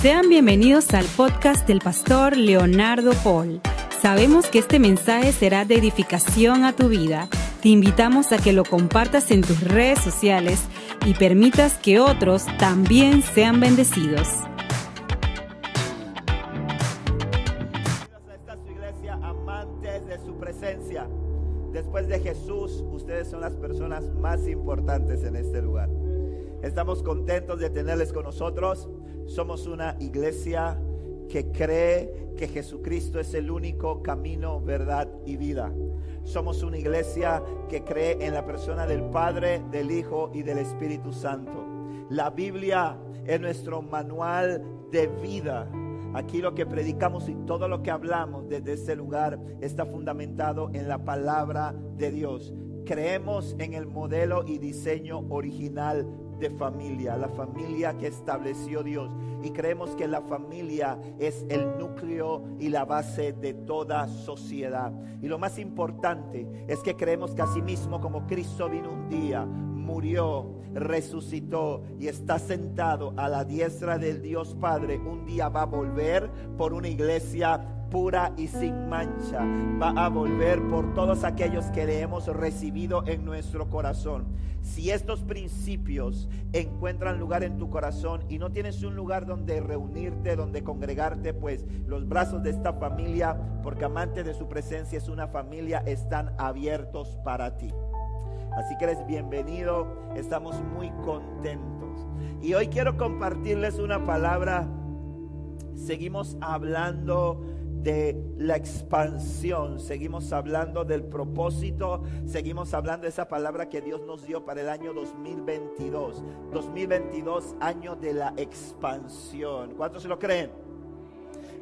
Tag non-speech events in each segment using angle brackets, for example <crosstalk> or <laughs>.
Sean bienvenidos al podcast del pastor Leonardo Paul. Sabemos que este mensaje será de edificación a tu vida. Te invitamos a que lo compartas en tus redes sociales y permitas que otros también sean bendecidos. a esta iglesia amantes de su presencia. Después de Jesús, ustedes son las personas más importantes en este lugar. Estamos contentos de tenerles con nosotros. Somos una iglesia que cree que Jesucristo es el único camino, verdad y vida. Somos una iglesia que cree en la persona del Padre, del Hijo y del Espíritu Santo. La Biblia es nuestro manual de vida. Aquí lo que predicamos y todo lo que hablamos desde este lugar está fundamentado en la palabra de Dios. Creemos en el modelo y diseño original de familia, la familia que estableció Dios. Y creemos que la familia es el núcleo y la base de toda sociedad. Y lo más importante es que creemos que asimismo como Cristo vino un día, murió, resucitó y está sentado a la diestra del Dios Padre, un día va a volver por una iglesia pura y sin mancha. Va a volver por todos aquellos que le hemos recibido en nuestro corazón. Si estos principios encuentran lugar en tu corazón y no tienes un lugar donde reunirte, donde congregarte, pues los brazos de esta familia, porque amante de su presencia es una familia, están abiertos para ti. Así que eres bienvenido, estamos muy contentos. Y hoy quiero compartirles una palabra. Seguimos hablando de la expansión, seguimos hablando del propósito, seguimos hablando de esa palabra que Dios nos dio para el año 2022. 2022, año de la expansión. ¿Cuántos se lo creen?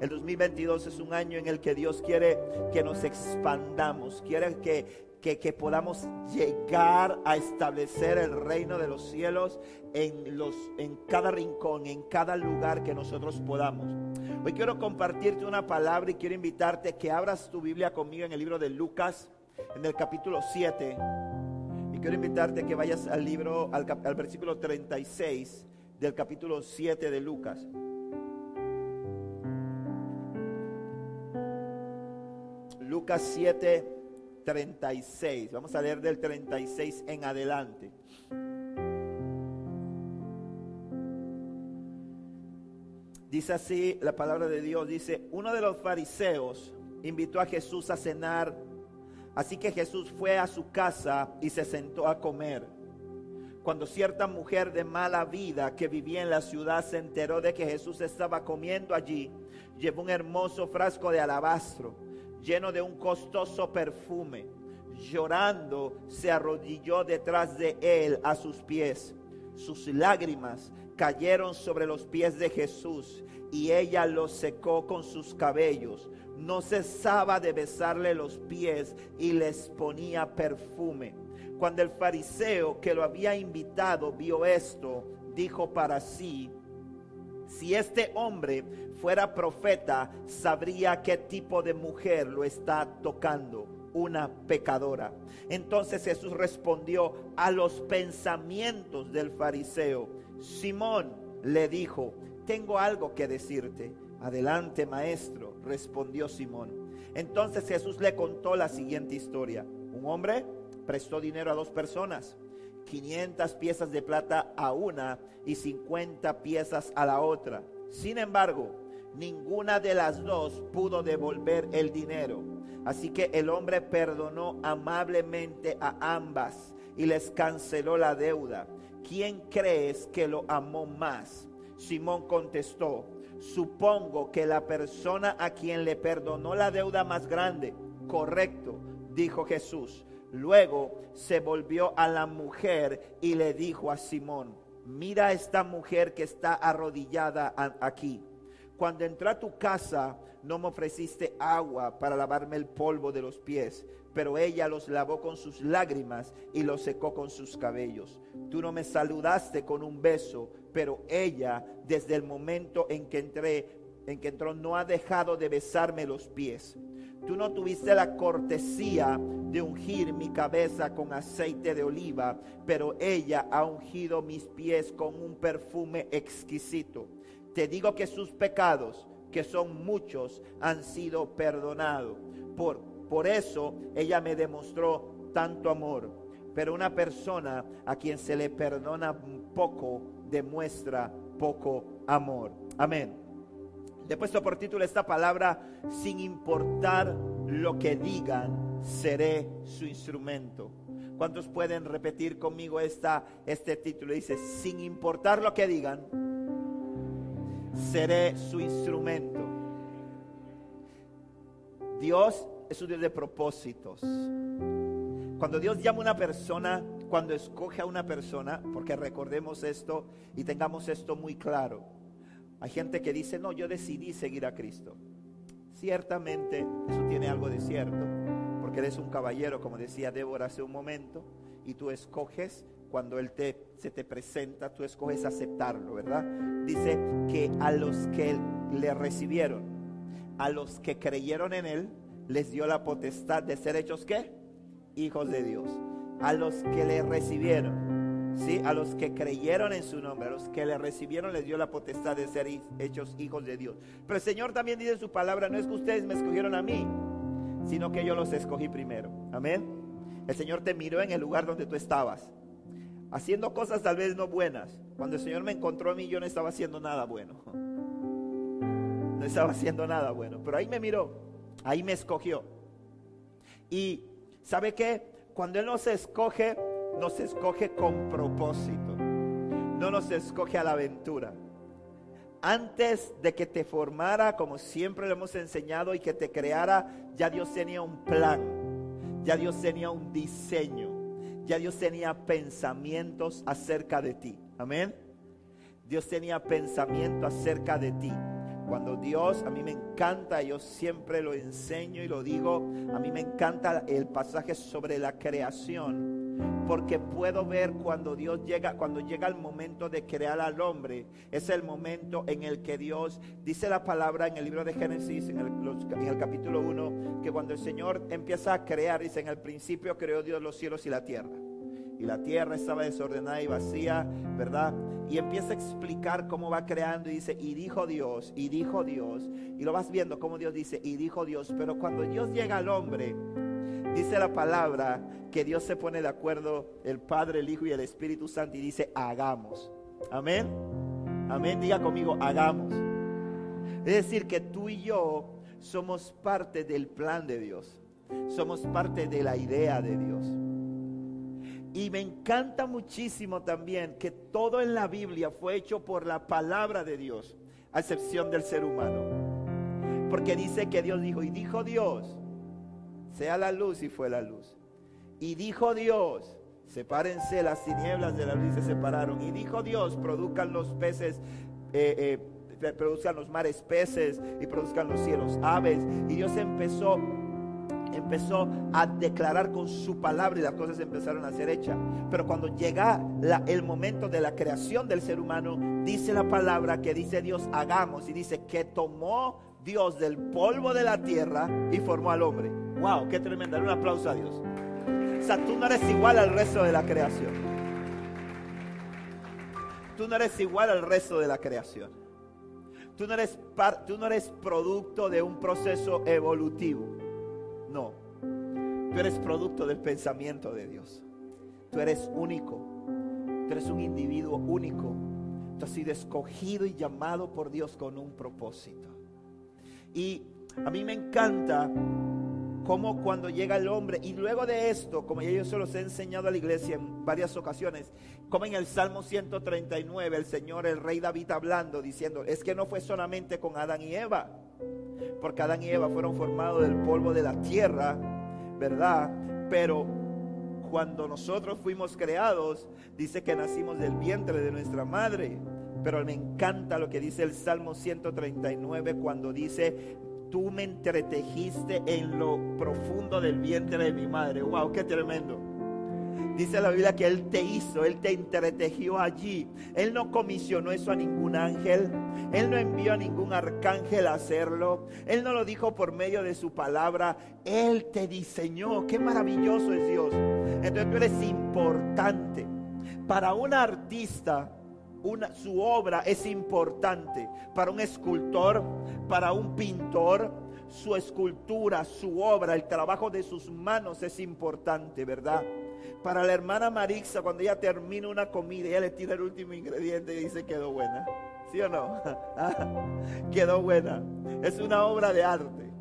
El 2022 es un año en el que Dios quiere que nos expandamos, quiere que, que, que, podamos llegar a establecer el reino de los cielos en, los, en cada rincón, en cada lugar que nosotros podamos. Hoy quiero compartirte una palabra y quiero invitarte que abras tu Biblia conmigo en el libro de Lucas, en el capítulo 7. Y quiero invitarte que vayas al libro, al, al versículo 36 del capítulo 7 de Lucas. Lucas 7, 36. Vamos a leer del 36 en adelante. Dice así la palabra de Dios, dice, uno de los fariseos invitó a Jesús a cenar, así que Jesús fue a su casa y se sentó a comer. Cuando cierta mujer de mala vida que vivía en la ciudad se enteró de que Jesús estaba comiendo allí, llevó un hermoso frasco de alabastro lleno de un costoso perfume. Llorando se arrodilló detrás de él a sus pies. Sus lágrimas cayeron sobre los pies de Jesús y ella los secó con sus cabellos. No cesaba de besarle los pies y les ponía perfume. Cuando el fariseo que lo había invitado vio esto, dijo para sí, si este hombre fuera profeta, sabría qué tipo de mujer lo está tocando, una pecadora. Entonces Jesús respondió a los pensamientos del fariseo. Simón le dijo, tengo algo que decirte. Adelante, maestro, respondió Simón. Entonces Jesús le contó la siguiente historia. Un hombre prestó dinero a dos personas 500 piezas de plata a una y 50 piezas a la otra. Sin embargo, ninguna de las dos pudo devolver el dinero. Así que el hombre perdonó amablemente a ambas y les canceló la deuda. ¿Quién crees que lo amó más? Simón contestó, supongo que la persona a quien le perdonó la deuda más grande. Correcto, dijo Jesús. Luego se volvió a la mujer y le dijo a Simón, mira esta mujer que está arrodillada aquí. Cuando entré a tu casa no me ofreciste agua para lavarme el polvo de los pies, pero ella los lavó con sus lágrimas y los secó con sus cabellos. Tú no me saludaste con un beso, pero ella desde el momento en que entré, en que entró, no ha dejado de besarme los pies. Tú no tuviste la cortesía de ungir mi cabeza con aceite de oliva, pero ella ha ungido mis pies con un perfume exquisito. Te digo que sus pecados, que son muchos, han sido perdonados. Por, por eso ella me demostró tanto amor. Pero una persona a quien se le perdona poco, demuestra poco amor. Amén. Le he puesto por título esta palabra, sin importar lo que digan, seré su instrumento. ¿Cuántos pueden repetir conmigo esta, este título? Dice, sin importar lo que digan, seré su instrumento. Dios es un Dios de propósitos. Cuando Dios llama a una persona, cuando escoge a una persona, porque recordemos esto y tengamos esto muy claro hay gente que dice, no, yo decidí seguir a Cristo. Ciertamente eso tiene algo de cierto, porque eres un caballero, como decía Débora hace un momento, y tú escoges cuando Él te, se te presenta, tú escoges aceptarlo, ¿verdad? Dice que a los que le recibieron, a los que creyeron en Él, les dio la potestad de ser hechos qué? Hijos de Dios. A los que le recibieron ¿sí? A los que creyeron en su nombre, a los que le recibieron, les dio la potestad de ser hechos hijos de Dios. Pero el Señor también dice en su palabra, no es que ustedes me escogieron a mí, sino que yo los escogí primero. Amén. El Señor te miró en el lugar donde tú estabas, haciendo cosas tal vez no buenas. Cuando el Señor me encontró a mí, yo no estaba haciendo nada bueno. No estaba haciendo nada bueno, pero ahí me miró, ahí me escogió. Y ¿sabe qué? Cuando Él nos escoge, nos escoge con propósito. No nos escoge a la aventura. Antes de que te formara, como siempre lo hemos enseñado, y que te creara, ya Dios tenía un plan. Ya Dios tenía un diseño. Ya Dios tenía pensamientos acerca de ti. Amén. Dios tenía pensamiento acerca de ti. Cuando Dios, a mí me encanta, yo siempre lo enseño y lo digo, a mí me encanta el pasaje sobre la creación porque puedo ver cuando Dios llega, cuando llega el momento de crear al hombre, es el momento en el que Dios dice la palabra en el libro de Génesis, en el, capítulo 1, que cuando el Señor empieza a crear, dice, en el principio creó Dios los cielos y la tierra. Y la tierra estaba desordenada y vacía, ¿verdad? Y empieza a explicar cómo va creando y dice, y dijo Dios, y dijo Dios, y lo vas viendo como Dios dice, y dijo Dios, pero cuando Dios llega al hombre, dice la palabra que Dios se pone de acuerdo, el Padre, el Hijo y el Espíritu Santo, y dice, hagamos. Amén. Amén. Diga conmigo, hagamos. Es decir, que tú y yo somos parte del plan de Dios. Somos parte de la idea de Dios. Y me encanta muchísimo también que todo en la Biblia fue hecho por la palabra de Dios, a excepción del ser humano. Porque dice que Dios dijo, y dijo Dios, sea la luz y fue la luz. Y dijo Dios, sepárense las tinieblas de la luz se separaron. Y dijo Dios, produzcan los peces, eh, eh, produzcan los mares peces y produzcan los cielos aves. Y Dios empezó empezó a declarar con su palabra y las cosas empezaron a ser hechas. Pero cuando llega el momento de la creación del ser humano, dice la palabra que dice Dios, hagamos. Y dice que tomó Dios del polvo de la tierra y formó al hombre. Wow, qué tremenda. Un aplauso a Dios. O sea, tú no eres igual al resto de la creación. Tú no eres igual al resto de la creación. Tú no eres, tú no eres producto de un proceso evolutivo. No. Tú eres producto del pensamiento de Dios. Tú eres único. Tú eres un individuo único. Tú has sido escogido y llamado por Dios con un propósito. Y a mí me encanta como cuando llega el hombre, y luego de esto, como ya yo se los he enseñado a la iglesia en varias ocasiones, como en el Salmo 139, el Señor, el rey David hablando, diciendo, es que no fue solamente con Adán y Eva, porque Adán y Eva fueron formados del polvo de la tierra, ¿verdad? Pero cuando nosotros fuimos creados, dice que nacimos del vientre de nuestra madre. Pero me encanta lo que dice el Salmo 139 cuando dice, tú me entretejiste en lo profundo del vientre de mi madre. Wow, qué tremendo. Dice la Biblia que Él te hizo, Él te entretejió allí. Él no comisionó eso a ningún ángel. Él no envió a ningún arcángel a hacerlo. Él no lo dijo por medio de su palabra. Él te diseñó. Qué maravilloso es Dios. Entonces tú eres importante. Para un artista, una, su obra es importante. Para un escultor, para un pintor, su escultura, su obra, el trabajo de sus manos es importante, ¿verdad? Para la hermana Marixa, cuando ella termina una comida, ella le tira el último ingrediente y dice quedó buena. ¿Sí o no? <laughs> quedó buena. Es una obra de arte.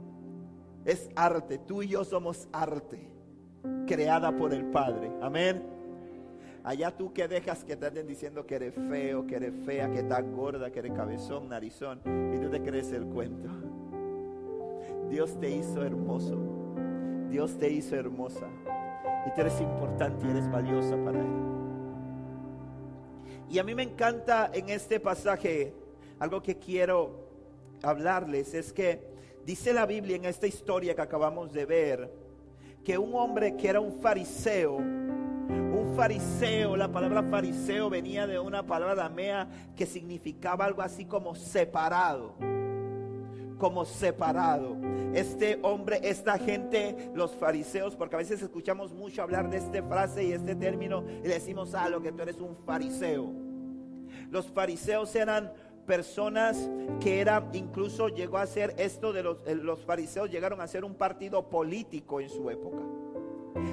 Es arte. Tú y yo somos arte. Creada por el Padre. Amén. Allá tú que dejas que te anden diciendo que eres feo, que eres fea, que estás gorda, que eres cabezón, narizón. Y tú te crees el cuento. Dios te hizo hermoso. Dios te hizo hermosa. Y tú eres importante y eres valiosa para Él. Y a mí me encanta en este pasaje algo que quiero hablarles. Es que dice la Biblia en esta historia que acabamos de ver que un hombre que era un fariseo, fariseo, la palabra fariseo venía de una palabra damea que significaba algo así como separado como separado. Este hombre, esta gente, los fariseos, porque a veces escuchamos mucho hablar de esta frase y este término y decimos, ah, lo que tú eres un fariseo. Los fariseos eran personas que eran, incluso llegó a ser esto de los, los fariseos llegaron a ser un partido político en su época.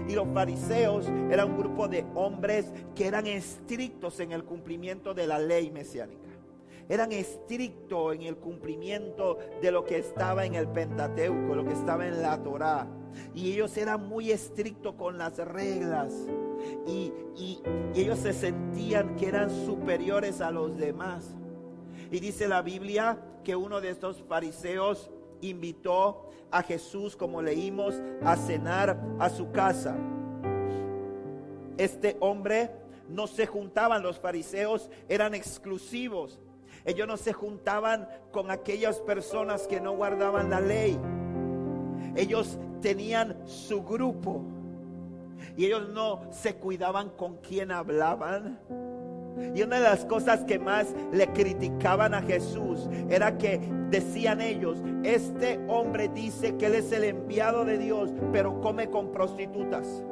Y los fariseos eran un grupo de hombres que eran estrictos en el cumplimiento de la ley mesiánica eran estrictos en el cumplimiento de lo que estaba en el Pentateuco, lo que estaba en la Torá. Y ellos eran muy estrictos con las reglas. Y, y ellos se sentían que eran superiores a los demás. Y dice la Biblia que uno de estos fariseos invitó a Jesús, como leímos, a cenar a su casa. Este hombre no se juntaban, los fariseos eran exclusivos. Ellos no se juntaban con aquellas personas que no guardaban la ley. Ellos tenían su grupo. Y ellos no se cuidaban con quién hablaban. Y una de las cosas que más le criticaban a Jesús era que decían ellos, este hombre dice que él es el enviado de Dios, pero come con prostitutas,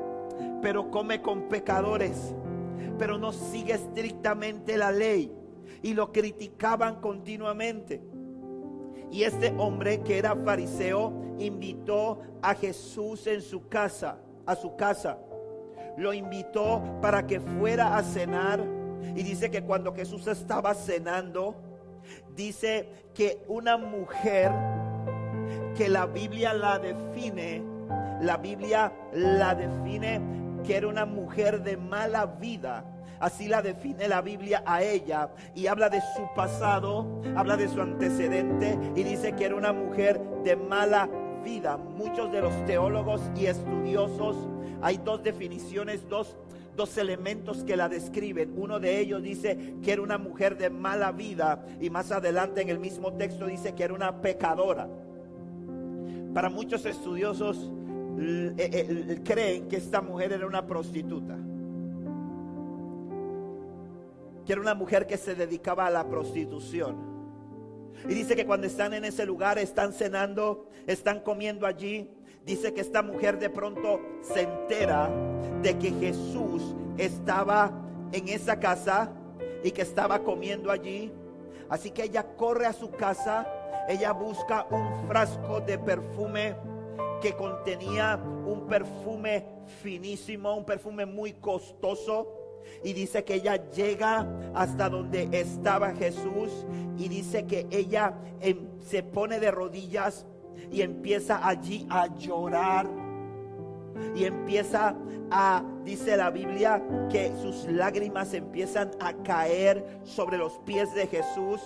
pero come con pecadores, pero no sigue estrictamente la ley y lo criticaban continuamente. Y este hombre que era fariseo invitó a Jesús en su casa, a su casa. Lo invitó para que fuera a cenar. Y dice que cuando Jesús estaba cenando, dice que una mujer que la Biblia la define, la Biblia la define que era una mujer de mala vida, Así la define la Biblia a ella y habla de su pasado, habla de su antecedente y dice que era una mujer de mala vida. Muchos de los teólogos y estudiosos, hay dos definiciones, dos, dos elementos que la describen. Uno de ellos dice que era una mujer de mala vida y más adelante en el mismo texto dice que era una pecadora. Para muchos estudiosos eh, eh, creen que esta mujer era una prostituta que era una mujer que se dedicaba a la prostitución. Y dice que cuando están en ese lugar, están cenando, están comiendo allí. Dice que esta mujer de pronto se entera de que Jesús estaba en esa casa y que estaba comiendo allí. Así que ella corre a su casa, ella busca un frasco de perfume que contenía un perfume finísimo, un perfume muy costoso y dice que ella llega hasta donde estaba Jesús y dice que ella em, se pone de rodillas y empieza allí a llorar. Y empieza a, dice la Biblia, que sus lágrimas empiezan a caer sobre los pies de Jesús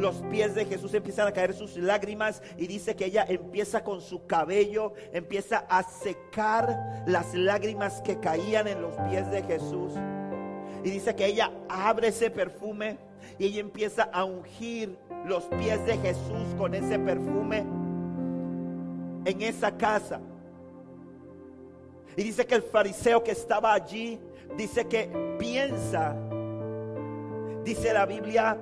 los pies de Jesús empiezan a caer sus lágrimas y dice que ella empieza con su cabello, empieza a secar las lágrimas que caían en los pies de Jesús. Y dice que ella abre ese perfume y ella empieza a ungir los pies de Jesús con ese perfume en esa casa. Y dice que el fariseo que estaba allí, dice que piensa, dice la Biblia,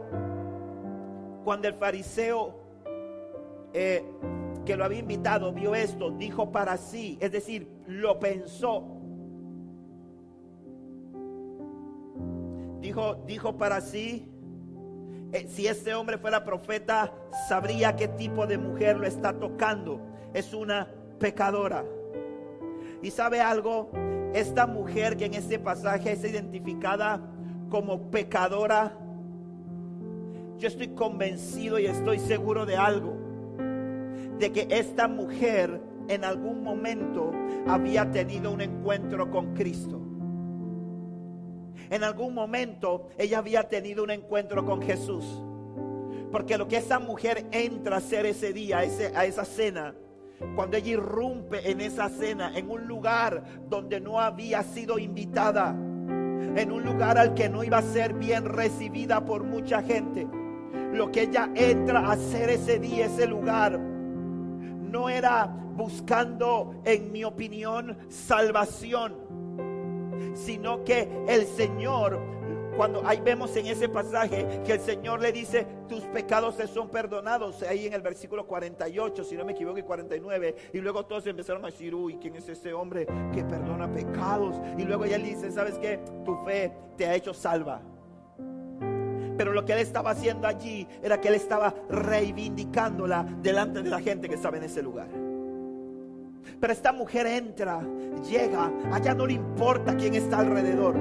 cuando el fariseo eh, que lo había invitado vio esto, dijo para sí, es decir, lo pensó. Dijo, dijo para sí, eh, si este hombre fuera profeta, sabría qué tipo de mujer lo está tocando. Es una pecadora. Y sabe algo, esta mujer que en este pasaje es identificada como pecadora, yo estoy convencido y estoy seguro de algo, de que esta mujer en algún momento había tenido un encuentro con Cristo. En algún momento ella había tenido un encuentro con Jesús. Porque lo que esa mujer entra a hacer ese día, a esa cena, cuando ella irrumpe en esa cena, en un lugar donde no había sido invitada, en un lugar al que no iba a ser bien recibida por mucha gente, lo que ella entra a hacer ese día, ese lugar, no era buscando, en mi opinión, salvación, sino que el Señor cuando ahí vemos en ese pasaje que el Señor le dice, tus pecados se son perdonados, ahí en el versículo 48, si no me equivoco, y 49, y luego todos empezaron a decir, uy, ¿quién es ese hombre que perdona pecados? Y luego ella le dice, ¿sabes qué? Tu fe te ha hecho salva. Pero lo que él estaba haciendo allí era que él estaba reivindicándola delante de la gente que estaba en ese lugar. Pero esta mujer entra, llega, allá no le importa quién está alrededor.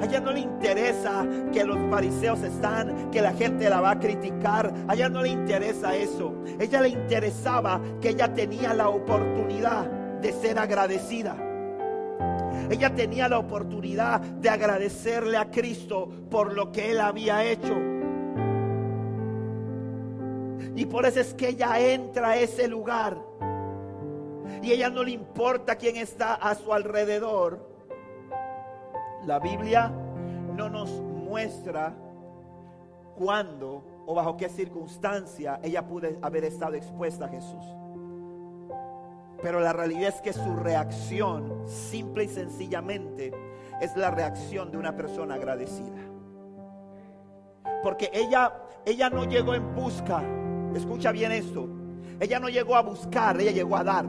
Allá no le interesa que los fariseos están, que la gente la va a criticar. Allá no le interesa eso. Ella le interesaba que ella tenía la oportunidad de ser agradecida. Ella tenía la oportunidad de agradecerle a Cristo por lo que él había hecho. Y por eso es que ella entra a ese lugar y ella no le importa quién está a su alrededor. La Biblia no nos muestra cuándo o bajo qué circunstancia ella pudo haber estado expuesta a Jesús. Pero la realidad es que su reacción, simple y sencillamente, es la reacción de una persona agradecida. Porque ella, ella no llegó en busca, escucha bien esto, ella no llegó a buscar, ella llegó a dar.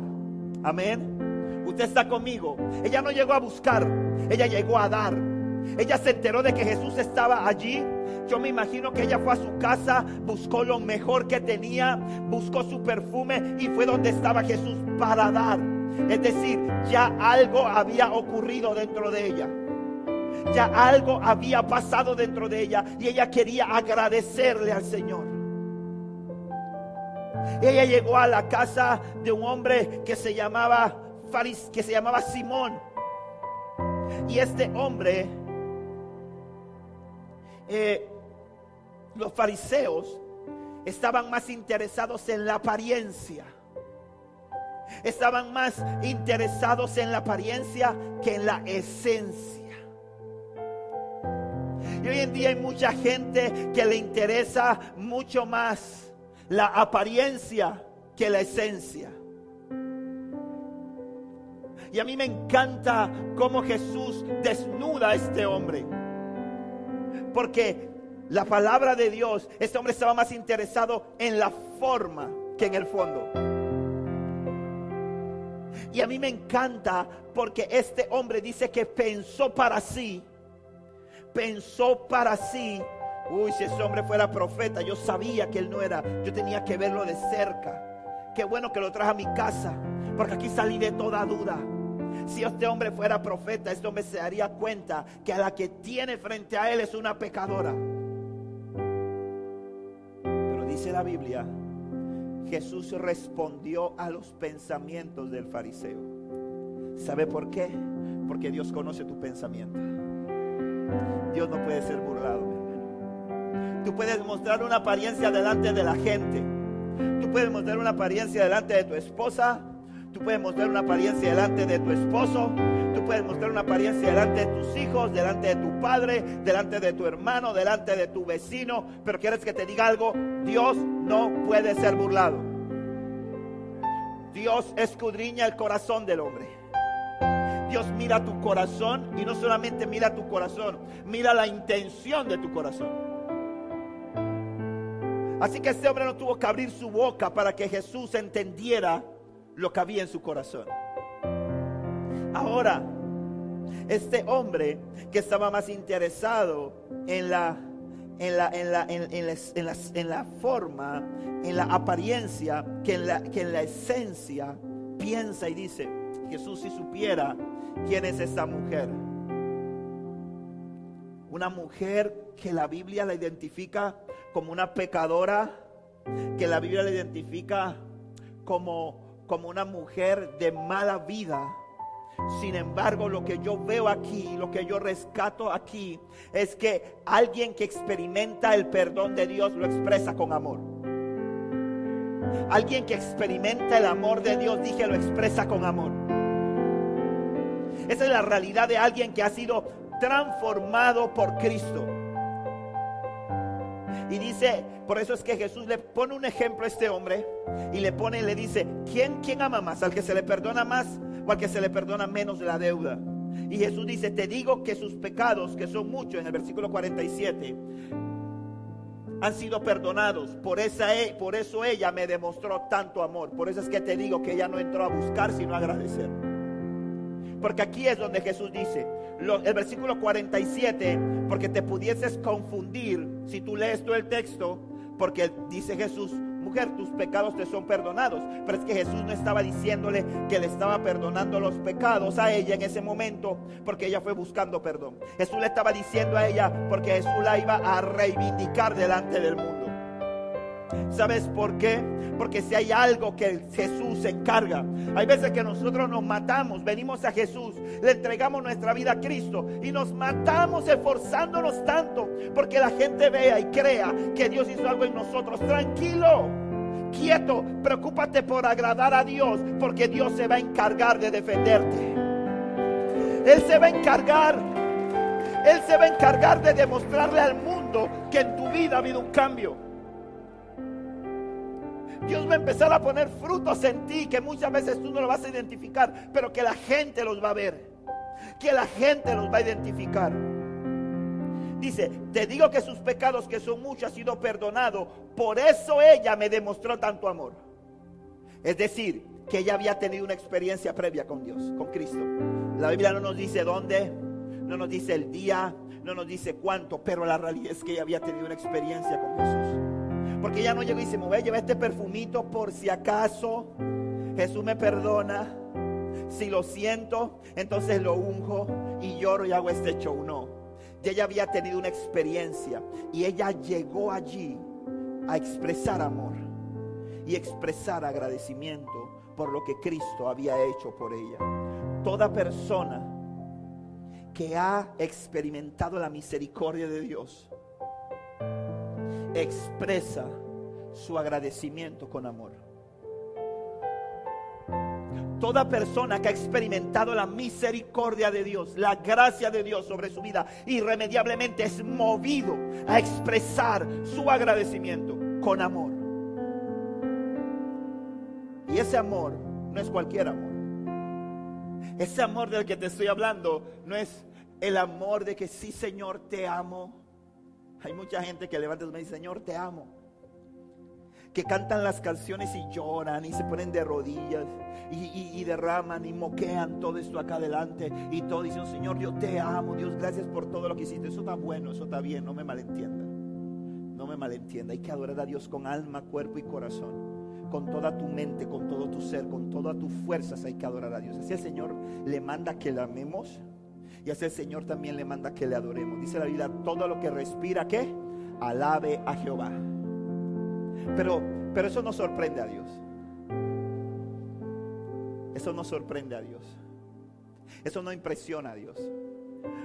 Amén. Usted está conmigo. Ella no llegó a buscar, ella llegó a dar. Ella se enteró de que Jesús estaba allí. Yo me imagino que ella fue a su casa, buscó lo mejor que tenía, buscó su perfume y fue donde estaba Jesús para dar. Es decir, ya algo había ocurrido dentro de ella. Ya algo había pasado dentro de ella y ella quería agradecerle al Señor. Ella llegó a la casa de un hombre que se llamaba Faris, que se llamaba Simón. Y este hombre, eh, los fariseos estaban más interesados en la apariencia. Estaban más interesados en la apariencia que en la esencia. Y hoy en día hay mucha gente que le interesa mucho más la apariencia que la esencia. Y a mí me encanta cómo Jesús desnuda a este hombre. Porque la palabra de Dios, este hombre estaba más interesado en la forma que en el fondo. Y a mí me encanta porque este hombre dice que pensó para sí, pensó para sí Uy, si ese hombre fuera profeta, yo sabía que él no era. Yo tenía que verlo de cerca. Qué bueno que lo traje a mi casa, porque aquí salí de toda duda. Si este hombre fuera profeta, este hombre se daría cuenta que a la que tiene frente a él es una pecadora. Dice la Biblia, Jesús respondió a los pensamientos del fariseo. ¿Sabe por qué? Porque Dios conoce tu pensamiento. Dios no puede ser burlado. Tú puedes mostrar una apariencia delante de la gente. Tú puedes mostrar una apariencia delante de tu esposa. Tú puedes mostrar una apariencia delante de tu esposo. Puedes mostrar una apariencia delante de tus hijos, delante de tu padre, delante de tu hermano, delante de tu vecino. Pero quieres que te diga algo, Dios no puede ser burlado. Dios escudriña el corazón del hombre. Dios mira tu corazón y no solamente mira tu corazón, mira la intención de tu corazón. Así que este hombre no tuvo que abrir su boca para que Jesús entendiera lo que había en su corazón. Ahora, este hombre que estaba más interesado en la, en la, en la, en, la, forma, en la apariencia, que en la, que en la esencia, piensa y dice, Jesús si supiera quién es esta mujer. Una mujer que la Biblia la identifica como una pecadora, que la Biblia la identifica como, como una mujer de mala vida. Sin embargo, lo que yo veo aquí, lo que yo rescato aquí, es que alguien que experimenta el perdón de Dios lo expresa con amor. Alguien que experimenta el amor de Dios, dije, lo expresa con amor. Esa es la realidad de alguien que ha sido transformado por Cristo. Y dice, por eso es que Jesús le pone un ejemplo a este hombre y le pone, le dice, ¿quién, quién ama más? ¿Al que se le perdona más que se le perdona menos la deuda? Y Jesús dice, te digo que sus pecados, que son muchos, en el versículo 47, han sido perdonados. Por, esa, e, por eso ella me demostró tanto amor. Por eso es que te digo que ella no entró a buscar, sino a agradecer. Porque aquí es donde Jesús dice, el versículo 47, porque te pudieses confundir si tú lees todo el texto, porque dice Jesús, tus pecados te son perdonados. Pero es que Jesús no estaba diciéndole que le estaba perdonando los pecados a ella en ese momento, porque ella fue buscando perdón. Jesús le estaba diciendo a ella, porque Jesús la iba a reivindicar delante del mundo. ¿Sabes por qué? Porque si hay algo que Jesús se encarga, hay veces que nosotros nos matamos, venimos a Jesús, le entregamos nuestra vida a Cristo y nos matamos esforzándonos tanto porque la gente vea y crea que Dios hizo algo en nosotros. Tranquilo, quieto, preocúpate por agradar a Dios porque Dios se va a encargar de defenderte. Él se va a encargar, Él se va a encargar de demostrarle al mundo que en tu vida ha habido un cambio. Dios va a empezar a poner frutos en ti que muchas veces tú no lo vas a identificar, pero que la gente los va a ver. Que la gente los va a identificar. Dice, te digo que sus pecados, que son muchos, han sido perdonados. Por eso ella me demostró tanto amor. Es decir, que ella había tenido una experiencia previa con Dios, con Cristo. La Biblia no nos dice dónde, no nos dice el día, no nos dice cuánto, pero la realidad es que ella había tenido una experiencia con Jesús. Porque ella no llegó y dice, me voy a llevar este perfumito por si acaso Jesús me perdona. Si lo siento, entonces lo unjo y lloro y hago este show. No. Y ella había tenido una experiencia y ella llegó allí a expresar amor y expresar agradecimiento por lo que Cristo había hecho por ella. Toda persona que ha experimentado la misericordia de Dios expresa su agradecimiento con amor. Toda persona que ha experimentado la misericordia de Dios, la gracia de Dios sobre su vida, irremediablemente es movido a expresar su agradecimiento con amor. Y ese amor no es cualquier amor. Ese amor del que te estoy hablando no es el amor de que sí, Señor, te amo hay mucha gente que levanta y dice, Señor, te amo. Que cantan las canciones y lloran y se ponen de rodillas y, derraman y moquean todo esto acá adelante. Y todo dicen, Señor, yo te amo. Dios, gracias por todo lo que hiciste. Eso está bueno, eso está bien. No me malentienda. No me malentienda. Hay que adorar a Dios con alma, cuerpo y corazón con toda tu mente, con todo tu ser, con todas tus fuerzas hay que adorar a Dios. Así el Señor le manda que le amemos y así el Señor también le manda que le adoremos. Dice la Biblia, todo lo que respira, ¿qué? Alabe a Jehová. Pero, pero eso no sorprende a Dios. Eso no sorprende a Dios. Eso no impresiona a Dios.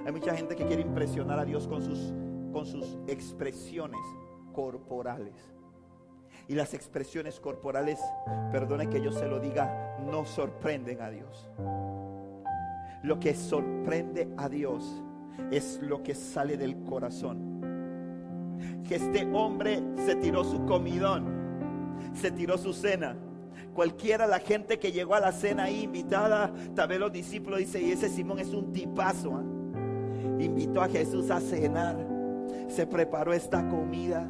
Hay mucha gente que quiere impresionar a Dios con sus, con sus expresiones corporales. Y las expresiones corporales, perdone que yo se lo diga, no sorprenden a Dios. Lo que sorprende a Dios es lo que sale del corazón. Que este hombre se tiró su comidón, se tiró su cena, Cualquiera, la gente que llegó a la cena ahí invitada, tal vez los discípulos dicen, y ese Simón es un tipazo. ¿ah? Invitó a Jesús a cenar. Se preparó esta comida.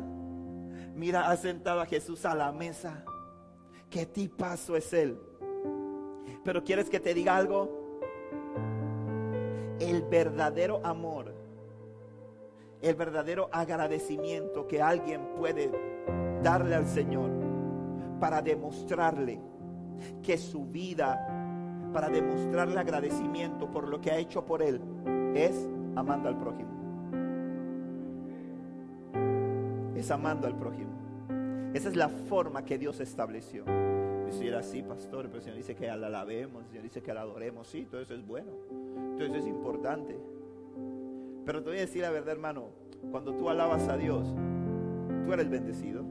Mira, ha sentado a Jesús a la mesa. Qué tipazo es él. Pero ¿quieres que te diga algo? El verdadero amor, el verdadero agradecimiento que alguien puede darle al Señor para demostrarle que su vida, para demostrarle agradecimiento por lo que ha hecho por él, es amando al prójimo. Es amando al prójimo. Esa es la forma que Dios estableció. Era así, pastor, pero el Señor dice que la alabemos, el Señor dice que la adoremos, sí, todo eso es bueno, todo eso es importante. Pero te voy a decir la verdad, hermano, cuando tú alabas a Dios, tú eres bendecido.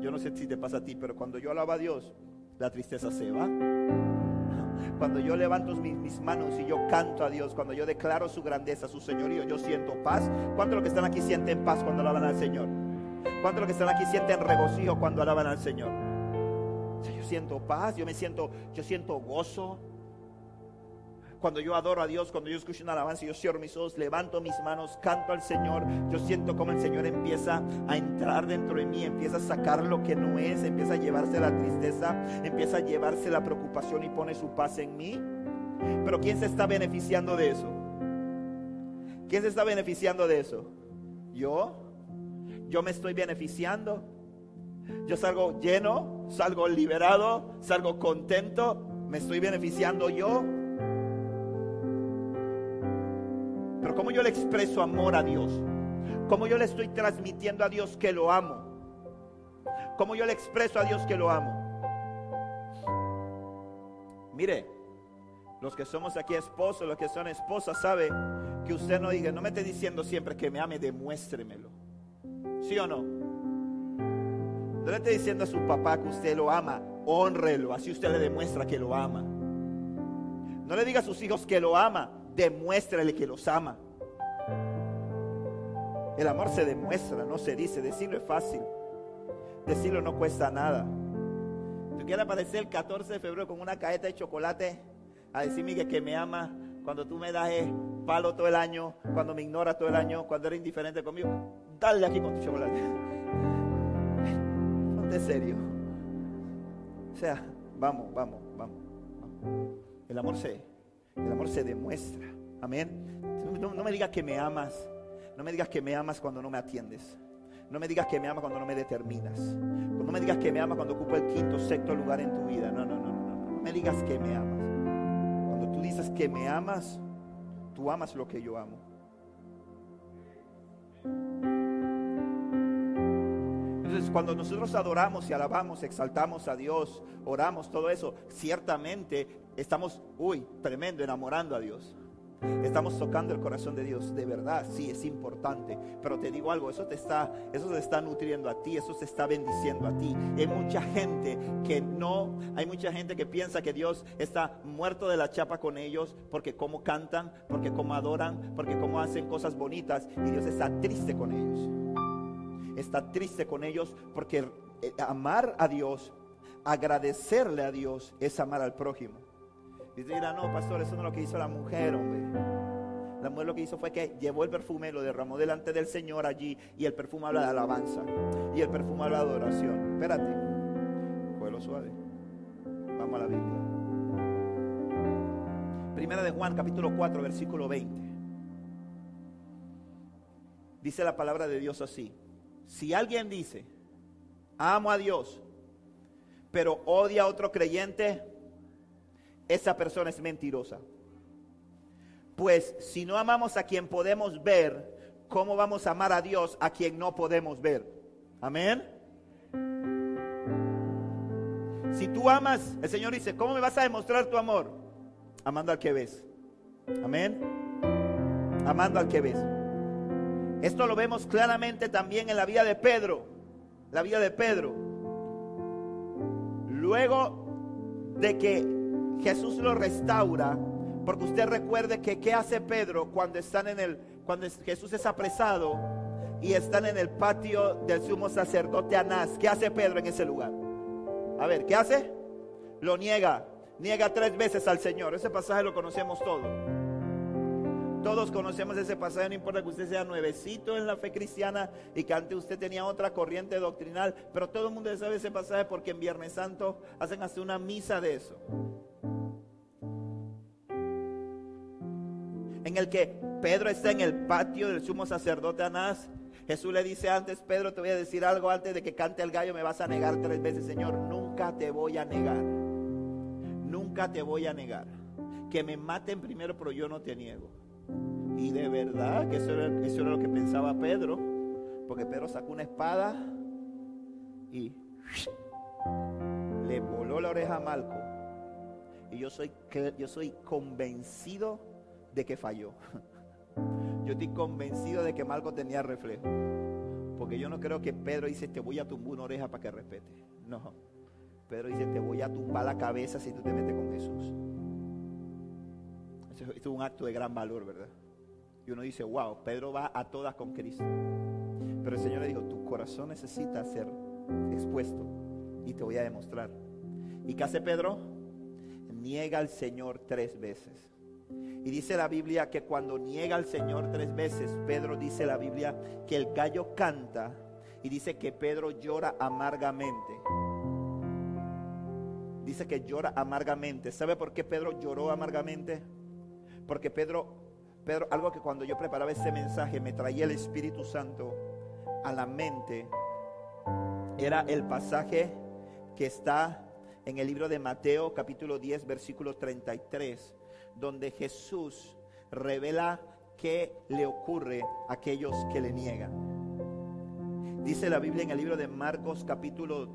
Yo no sé si te pasa a ti, pero cuando yo alabo a Dios, la tristeza se va. <laughs> Cuando yo levanto mis, manos y yo canto a Dios, cuando yo declaro su grandeza, su señorío, yo siento paz. ¿Cuántos de que están aquí sienten paz cuando alaban al Señor? ¿Cuántos de que están aquí sienten regocijo cuando alaban al Señor? Yo siento paz, yo me siento, yo siento gozo. Cuando yo adoro a Dios, cuando yo escucho una alabanza, yo cierro mis ojos, levanto mis manos, canto al Señor. Yo siento como el Señor empieza a entrar dentro de mí, empieza a sacar lo que no es, empieza a llevarse la tristeza, empieza a llevarse la preocupación y pone su paz en mí. Pero ¿quién se está beneficiando de eso? ¿Quién se está beneficiando de eso? Yo. Yo me estoy beneficiando. Yo salgo lleno, salgo liberado, salgo contento. Me estoy beneficiando yo. Pero ¿cómo yo le expreso amor a Dios? ¿Cómo yo le estoy transmitiendo a Dios que lo amo? ¿Cómo yo le expreso a Dios que lo amo? Mire, los que somos aquí esposos, los que son esposas, sabe que usted no diga, no me esté diciendo siempre que me ame, demuéstremelo. ¿Sí o no? No le esté diciendo a su papá que usted lo ama, honrelo, así usted le demuestra que lo ama. No le diga a sus hijos que lo ama, demuéstrale que los ama. El amor se demuestra, no se dice. Decirlo es fácil. Decirlo no cuesta nada. ¿Tú quieres aparecer el 14 de febrero con una cajeta de chocolate a decirme que, que me ama cuando tú me das palo todo el año, cuando me ignoras todo el año, cuando eres indiferente conmigo? Dale aquí con tu chocolate. Ponte serio. O sea, vamos, vamos, vamos. El amor se, el amor se demuestra. Amén. No, me digas que me amas. No me digas que me amas cuando no me atiendes. No me digas que me amas cuando no me determinas. No me digas que me amas cuando ocupo el quinto, sexto lugar en tu vida. No, no, no, no, no. No me digas que me amas. Cuando tú dices que me amas, tú amas lo que yo amo. Entonces, cuando nosotros adoramos y alabamos, exaltamos a Dios, oramos, todo eso, ciertamente estamos, uy, tremendo, enamorando a Dios. Estamos tocando el corazón de Dios, de verdad, sí, es importante. Pero te digo algo, eso te está, eso se está nutriendo a ti, eso se está bendiciendo a ti. Hay mucha gente que no, hay mucha gente que piensa que Dios está muerto de la chapa con ellos porque como cantan, porque como adoran, porque como hacen cosas bonitas y Dios está triste con ellos. Está triste con ellos porque eh, amar a Dios, agradecerle a Dios es amar al prójimo. Y dirá, no, pastor, eso no es lo que hizo la mujer, hombre. La mujer lo que hizo fue que llevó el perfume, lo derramó delante del Señor allí. Y el perfume habla de alabanza. Y el perfume habla de adoración. Espérate. lo suave. Vamos a la Biblia. Primera de Juan, capítulo 4, versículo 20. Dice la palabra de Dios así. Si alguien dice, amo a Dios, pero odia a otro creyente, esa persona es mentirosa. Pues si no amamos a quien podemos ver, ¿cómo vamos a amar a Dios a quien no podemos ver? Amén. Si tú amas, el Señor dice, ¿cómo me vas a demostrar tu amor? Amando al que ves. Amén. Amando al que ves. Esto lo vemos claramente también en la vida de Pedro. La vida de Pedro. Luego de que Jesús lo restaura, porque usted recuerde que qué hace Pedro cuando están en el cuando Jesús es apresado y están en el patio del sumo sacerdote Anás. ¿Qué hace Pedro en ese lugar? A ver, ¿qué hace? lo niega. Niega tres veces al Señor. Ese pasaje lo conocemos todos. Todos conocemos ese pasaje, no importa que usted sea nuevecito en la fe cristiana y que antes usted tenía otra corriente doctrinal, pero todo el mundo sabe ese pasaje porque en Viernes Santo hacen hasta una misa de eso. En el que Pedro está en el patio del sumo sacerdote Anás. Jesús le dice antes, Pedro, te voy a decir algo antes de que cante el gallo, me vas a negar tres veces, Señor, nunca te voy a negar. Nunca te voy a negar. Que me maten primero, pero yo no te niego. Y de verdad que eso era, lo que pensaba Pedro, porque Pedro sacó una espada y le voló la oreja a Malco. Y yo soy, yo soy convencido de que falló. <laughs> Yo estoy convencido de que Malco tenía reflejo. Porque yo no creo que Pedro dice, te voy a tumbar una oreja para que respete. No. Pedro dice, te voy a tumbar la cabeza si tú te metes con Jesús. Esto es un acto de gran valor, ¿verdad? Y uno dice, wow, Pedro va a todas con Cristo. Pero el Señor le dijo, tu corazón necesita ser expuesto y te voy a demostrar. ¿Y qué hace Pedro? Niega al Señor tres veces. Y dice la Biblia que cuando niega al Señor tres veces, Pedro dice la Biblia que el gallo canta y dice que Pedro llora amargamente. Dice que llora amargamente. ¿Sabe por qué Pedro lloró amargamente? Porque Pedro pero algo que cuando yo preparaba ese mensaje me traía el Espíritu Santo a la mente, era el pasaje que está en el libro de Mateo capítulo 10 versículo 33, donde Jesús revela qué le ocurre a aquellos que le niegan. Dice la Biblia en el libro de Marcos capítulo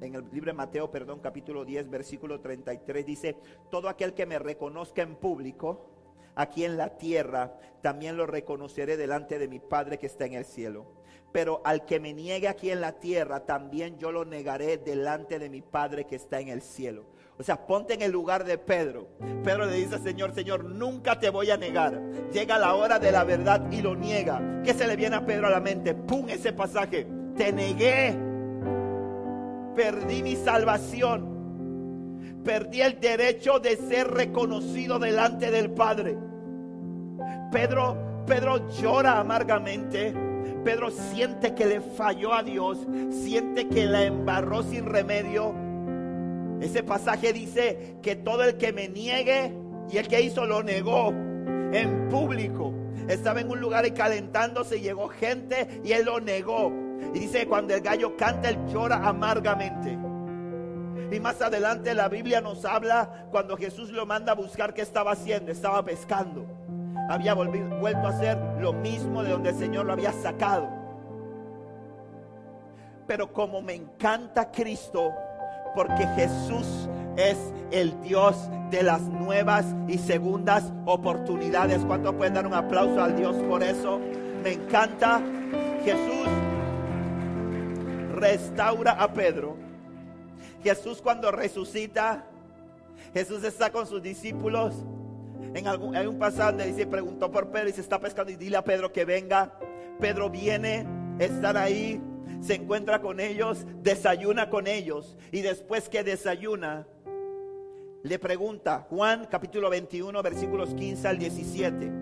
en el libro de Mateo, perdón, capítulo 10, versículo 33 dice, todo aquel que me reconozca en público, aquí en la tierra, también lo reconoceré delante de mi Padre que está en el cielo. Pero al que me niegue aquí en la tierra, también yo lo negaré delante de mi Padre que está en el cielo. O sea, ponte en el lugar de Pedro. Pedro le dice, Señor, Señor, nunca te voy a negar. Llega la hora de la verdad y lo niega. ¿Qué se le viene a Pedro a la mente? ¡Pum! Ese pasaje. Te negué. Perdí mi salvación. Perdí el derecho de ser reconocido delante del Padre. Pedro, Pedro llora amargamente. Pedro siente que le falló a Dios, siente que la embarró sin remedio. Ese pasaje dice que todo el que me niegue y el que hizo lo negó en público. Estaba en un lugar y calentándose, llegó gente y él lo negó. Y dice cuando el gallo canta, él llora amargamente. Y más adelante la Biblia nos habla cuando Jesús lo manda a buscar qué estaba haciendo. Estaba pescando había vuelto a hacer lo mismo de donde el Señor lo había sacado. Pero como me encanta Cristo, porque Jesús es el Dios de las nuevas y segundas oportunidades. ¿Cuánto pueden dar un aplauso al Dios por eso? Me encanta. Jesús restaura a Pedro. Jesús cuando resucita, Jesús está con sus discípulos en algún, hay un pasaje donde dice, preguntó por Pedro y se está pescando y dile a Pedro que venga. Pedro viene, están ahí, se encuentra con ellos, desayuna con ellos y después que desayuna, le pregunta, Juan capítulo 21 versículos 15 al 17.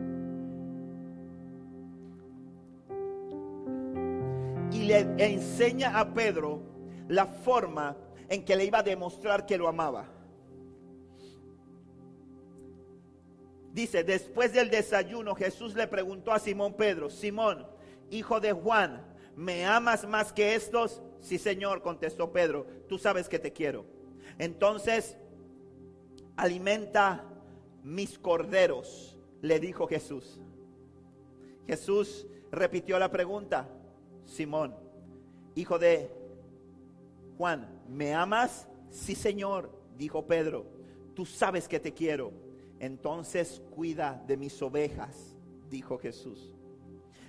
Y le enseña a Pedro la forma en que le iba a demostrar que lo amaba. Dice, después del desayuno Jesús le preguntó a Simón Pedro, Simón, hijo de Juan, ¿me amas más que estos? Sí, Señor, contestó Pedro, tú sabes que te quiero. Entonces, alimenta mis corderos, le dijo Jesús. Jesús repitió la pregunta, Simón, hijo de Juan, ¿me amas? Sí, Señor, dijo Pedro, tú sabes que te quiero. Entonces cuida de mis ovejas, dijo Jesús.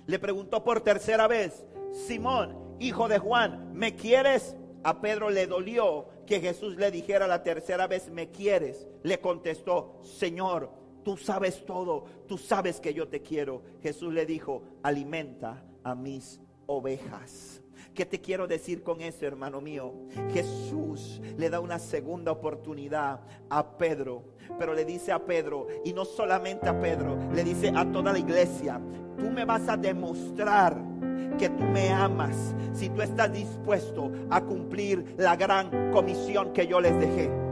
Le preguntó por tercera vez, Simón, hijo de Juan, ¿me quieres? A Pedro le dolió que Jesús le dijera la tercera vez, ¿me quieres? Le contestó, Señor, tú sabes todo, tú sabes que yo te quiero. Jesús le dijo, alimenta a mis ovejas. ¿Qué te quiero decir con eso, hermano mío? Jesús le da una segunda oportunidad a Pedro, pero le dice a Pedro, y no solamente a Pedro, le dice a toda la iglesia, tú me vas a demostrar que tú me amas si tú estás dispuesto a cumplir la gran comisión que yo les dejé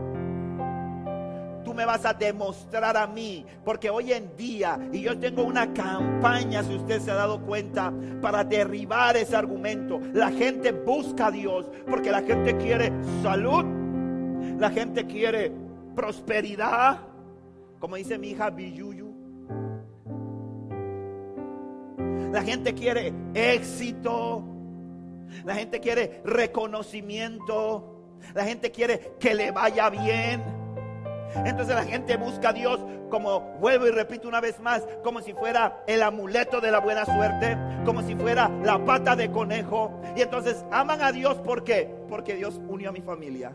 me vas a demostrar a mí. Porque hoy en día, y yo tengo una campaña, si usted se ha dado cuenta, para derribar ese argumento. La gente busca a Dios porque la gente quiere salud, la gente quiere prosperidad, como dice mi hija Biyuyu. La gente quiere éxito. La gente quiere reconocimiento. La gente quiere que le vaya bien. Entonces la gente busca a Dios como, vuelvo y repito una vez más, como si fuera el amuleto de la buena suerte, como si fuera la pata de conejo. Y entonces aman a Dios ¿por qué? Porque Dios unió a mi familia.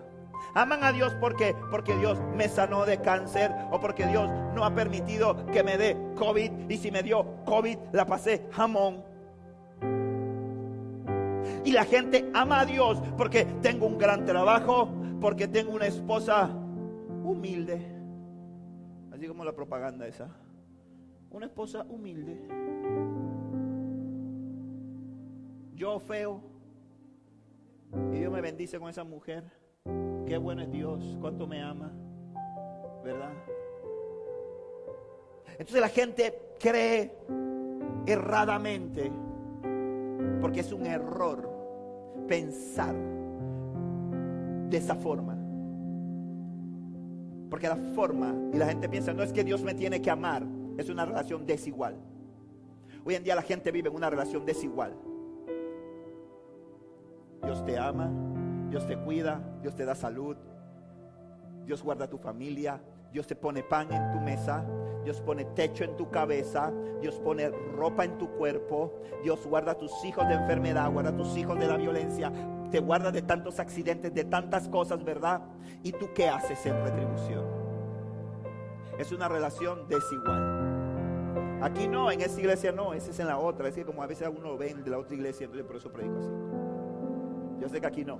Aman a Dios porque porque Dios me sanó de cáncer o porque Dios no ha permitido que me dé COVID y si me dio COVID la pasé jamón. Y la gente ama a Dios porque tengo un gran trabajo, porque tengo una esposa humilde, así como la propaganda esa, una esposa humilde, yo feo, y Dios me bendice con esa mujer, qué bueno es Dios, cuánto me ama, ¿verdad? Entonces la gente cree erradamente, porque es un error pensar de esa forma. Porque la forma, y la gente piensa, no es que Dios me tiene que amar, es una relación desigual. Hoy en día la gente vive en una relación desigual. Dios te ama, Dios te cuida, Dios te da salud, Dios guarda tu familia, Dios te pone pan en tu mesa, Dios pone techo en tu cabeza, Dios pone ropa en tu cuerpo, Dios guarda tus hijos de enfermedad, guarda tus hijos de la violencia, te guarda de tantos accidentes, de tantas cosas, ¿verdad? ¿Y tú qué haces en retribución? Es una relación desigual. Aquí no, en esa iglesia no, esa es en la otra. Es que como a veces uno ve de la otra iglesia, entonces por eso predico así. Yo sé que aquí no.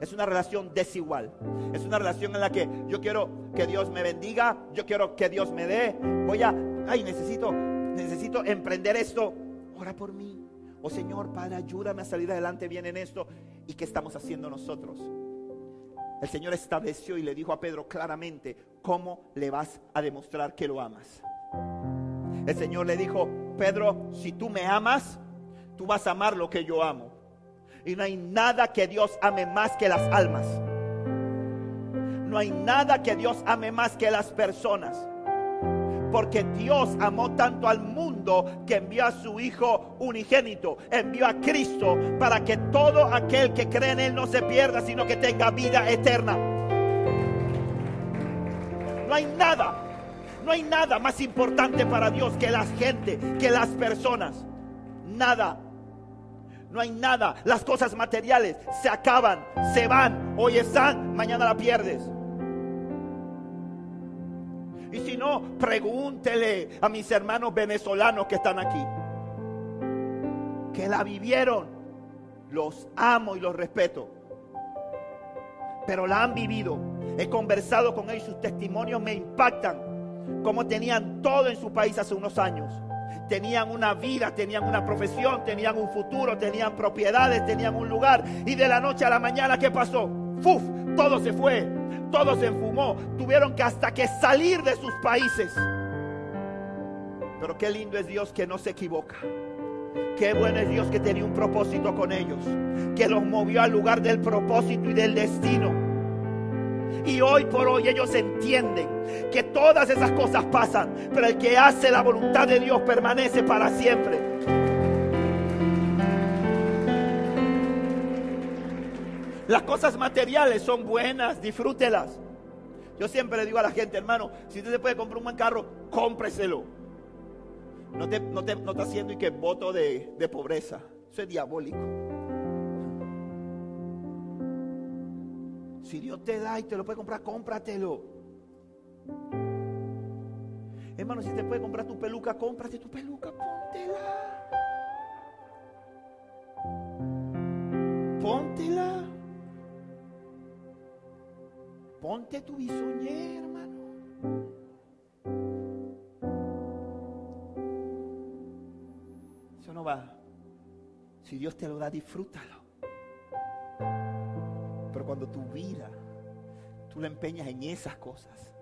Es una relación desigual. Es una relación en la que yo quiero que Dios me bendiga, yo quiero que Dios me dé. Voy a, ay, necesito, necesito emprender esto. Ora por mí. Oh Señor, Padre, ayúdame a salir adelante bien en esto. ¿Y qué estamos haciendo nosotros? El Señor estableció y le dijo a Pedro claramente, ¿cómo le vas a demostrar que lo amas? El Señor le dijo, Pedro, si tú me amas, tú vas a amar lo que yo amo. Y no hay nada que Dios ame más que las almas. No hay nada que Dios ame más que las personas porque Dios amó tanto al mundo que envió a su Hijo unigénito, envió a Cristo para que todo aquel que cree en Él no se pierda, sino que tenga vida eterna. No hay nada, no hay nada más importante para Dios que la gente, que las personas. Nada. No hay nada. Las cosas materiales se acaban, se van. Hoy están, mañana la pierdes. Y si no, pregúntele a mis hermanos venezolanos que están aquí. Que la vivieron. Los amo y los respeto. Pero la han vivido. He conversado con ellos. Sus testimonios me impactan. Como tenían todo en su país hace unos años. Tenían una vida, tenían una profesión, tenían un futuro, tenían propiedades, tenían un lugar. Y de la noche a la mañana, ¿qué pasó? ¡Fuf! Todo se fue todo se enfumó. Tuvieron que hasta que salir de sus países. Pero qué lindo es Dios que no se equivoca. Qué bueno es Dios que tenía un propósito con ellos. Que los movió al lugar del propósito y del destino. Y hoy por hoy ellos entienden que todas esas cosas pasan, pero el que hace la voluntad de Dios permanece para siempre. Las cosas materiales son buenas, disfrútelas. Yo siempre le digo a la gente, hermano, si usted se puede comprar un buen carro, cómpreselo. No te, no te, no está haciendo y que voto de, de pobreza. Eso es diabólico. Si Dios te da y te lo puede comprar, cómpratelo. Hermano, si te puede comprar tu peluca, cómprate tu peluca, póntela. póntela. Ponte tu bisoñé, hermano. Eso no va. Si Dios te lo da, disfrútalo. Pero cuando tu vida, tú la empeñas en esas cosas,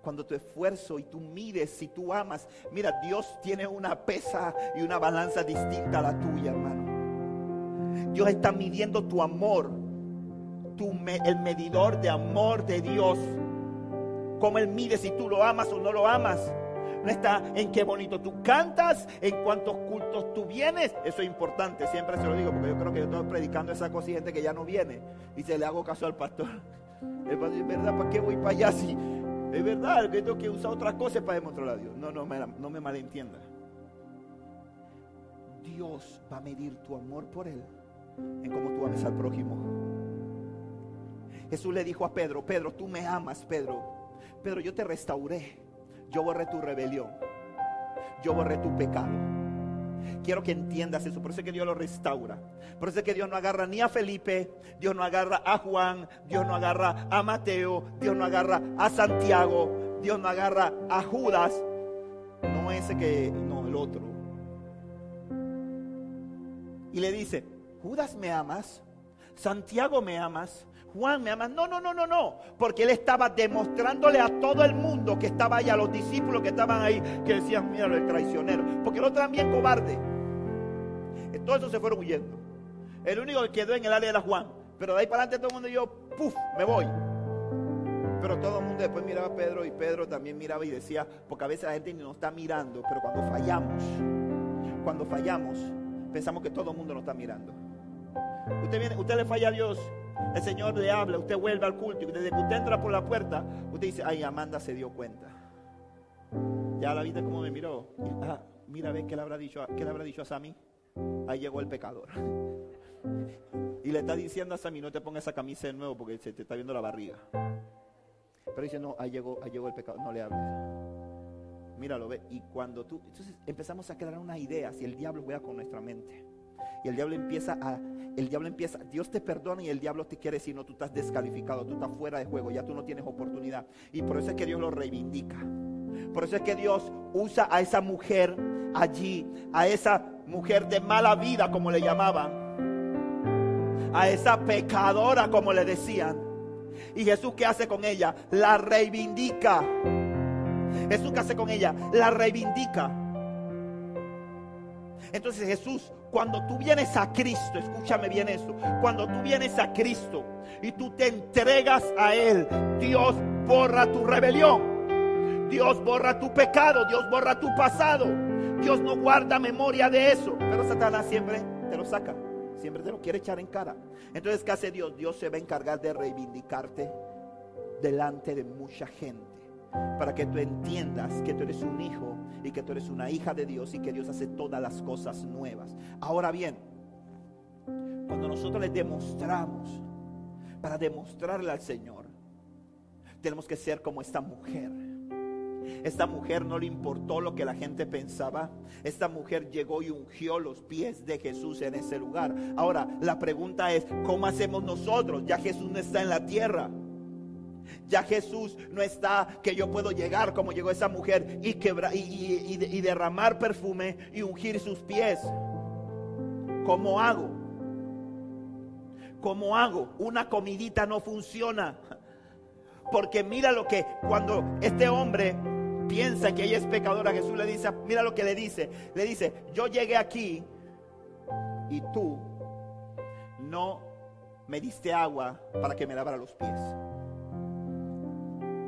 cuando tu esfuerzo y tú mires si tú amas, mira, Dios tiene una pesa y una balanza distinta a la tuya, hermano. Dios está midiendo tu amor, el medidor de amor de Dios. Como Él mide si tú lo amas o no lo amas. No está en qué bonito tú cantas, en cuántos cultos tú vienes. Eso es importante, siempre se lo digo, porque yo creo que yo estoy predicando esa cosa y gente que ya no viene. Y se le hago caso al pastor. <laughs> El pastor dice, ¿verdad? ¿Para qué voy para allá si es verdad que tengo que usar otras cosas para demostrar a Dios. No, no, no me malentienda. Dios va a medir tu amor por Él en cómo tú ames al prójimo. Jesús le dijo a Pedro, Pedro, tú me amas, Pedro. Pedro, yo te restauré. Yo borré tu rebelión. Yo borré tu pecado. Quiero que entiendas eso. Por eso es que Dios lo restaura. Por eso es que Dios no agarra ni a Felipe, Dios no agarra a Juan, Dios no agarra a Mateo, Dios no agarra a Santiago, Dios no agarra a Judas. No ese que, no, el otro. Y le dice, Judas me amas, Santiago me amas, Juan me ama. No, no, no, no, no. Porque él estaba demostrándole a todo el mundo que estaba ahí, a los discípulos que estaban ahí, que decían, mira el traicionero. Porque el otro también cobarde. Todos esos se fueron huyendo. El único que quedó en el área era Juan. Pero de ahí para adelante todo el mundo yo, puf, me voy. Pero todo el mundo después miraba a Pedro y Pedro también miraba y decía, porque a veces la gente no está mirando, pero cuando fallamos, cuando fallamos, pensamos que todo el mundo nos está mirando. Usted, viene, usted le falla a Dios el Señor le habla, usted vuelve al culto y desde que usted entra por la puerta, usted dice, ay, Amanda se dio cuenta. Ya la viste como me miró. Ah, mira, ve qué le habrá dicho, qué le habrá dicho a Sammy. Ahí llegó el pecador. Y le está diciendo a Sammy, no te pongas esa camisa de nuevo porque se te está viendo la barriga. Pero dice, no, ahí llegó, ahí llegó el pecador, no le hables. Míralo, ve. Y cuando tú, entonces empezamos a crear una idea, si el diablo juega con nuestra mente. Y el diablo empieza a, el diablo empieza, Dios te perdona y el diablo te quiere decir, no, tú estás descalificado, tú estás fuera de juego, ya tú no tienes oportunidad. Y por eso es que Dios lo reivindica. Por eso es que Dios usa a esa mujer allí, a esa mujer de mala vida, como le llamaban, a esa pecadora, como le decían. Y Jesús, ¿qué hace con ella? La reivindica. Jesús, ¿qué hace con ella? La reivindica. Entonces Jesús, cuando tú vienes a Cristo, escúchame bien esto, cuando tú vienes a Cristo y tú te entregas a Él, Dios borra tu rebelión, Dios borra tu pecado, Dios borra tu pasado, Dios no guarda memoria de eso, pero Satanás siempre te lo saca, siempre te lo quiere echar en cara. Entonces, ¿qué hace Dios? Dios se va a encargar de reivindicarte delante de mucha gente para que tú entiendas que tú eres un hijo y que tú eres una hija de Dios y que Dios hace todas las cosas nuevas. Ahora bien, cuando nosotros le demostramos, para demostrarle al Señor, tenemos que ser como esta mujer. Esta mujer no le importó lo que la gente pensaba. Esta mujer llegó y ungió los pies de Jesús en ese lugar. Ahora, la pregunta es, ¿cómo hacemos nosotros? Ya Jesús no está en la tierra. Ya Jesús no está que yo puedo llegar como llegó esa mujer y, quebrar, y, derramar perfume y ungir sus pies. ¿Cómo hago? ¿Cómo hago? Una comidita no funciona. Porque mira lo que cuando este hombre piensa que ella es pecadora, Jesús le dice, mira lo que le dice. Le dice, yo llegué aquí y tú no me diste agua para que me lavara los pies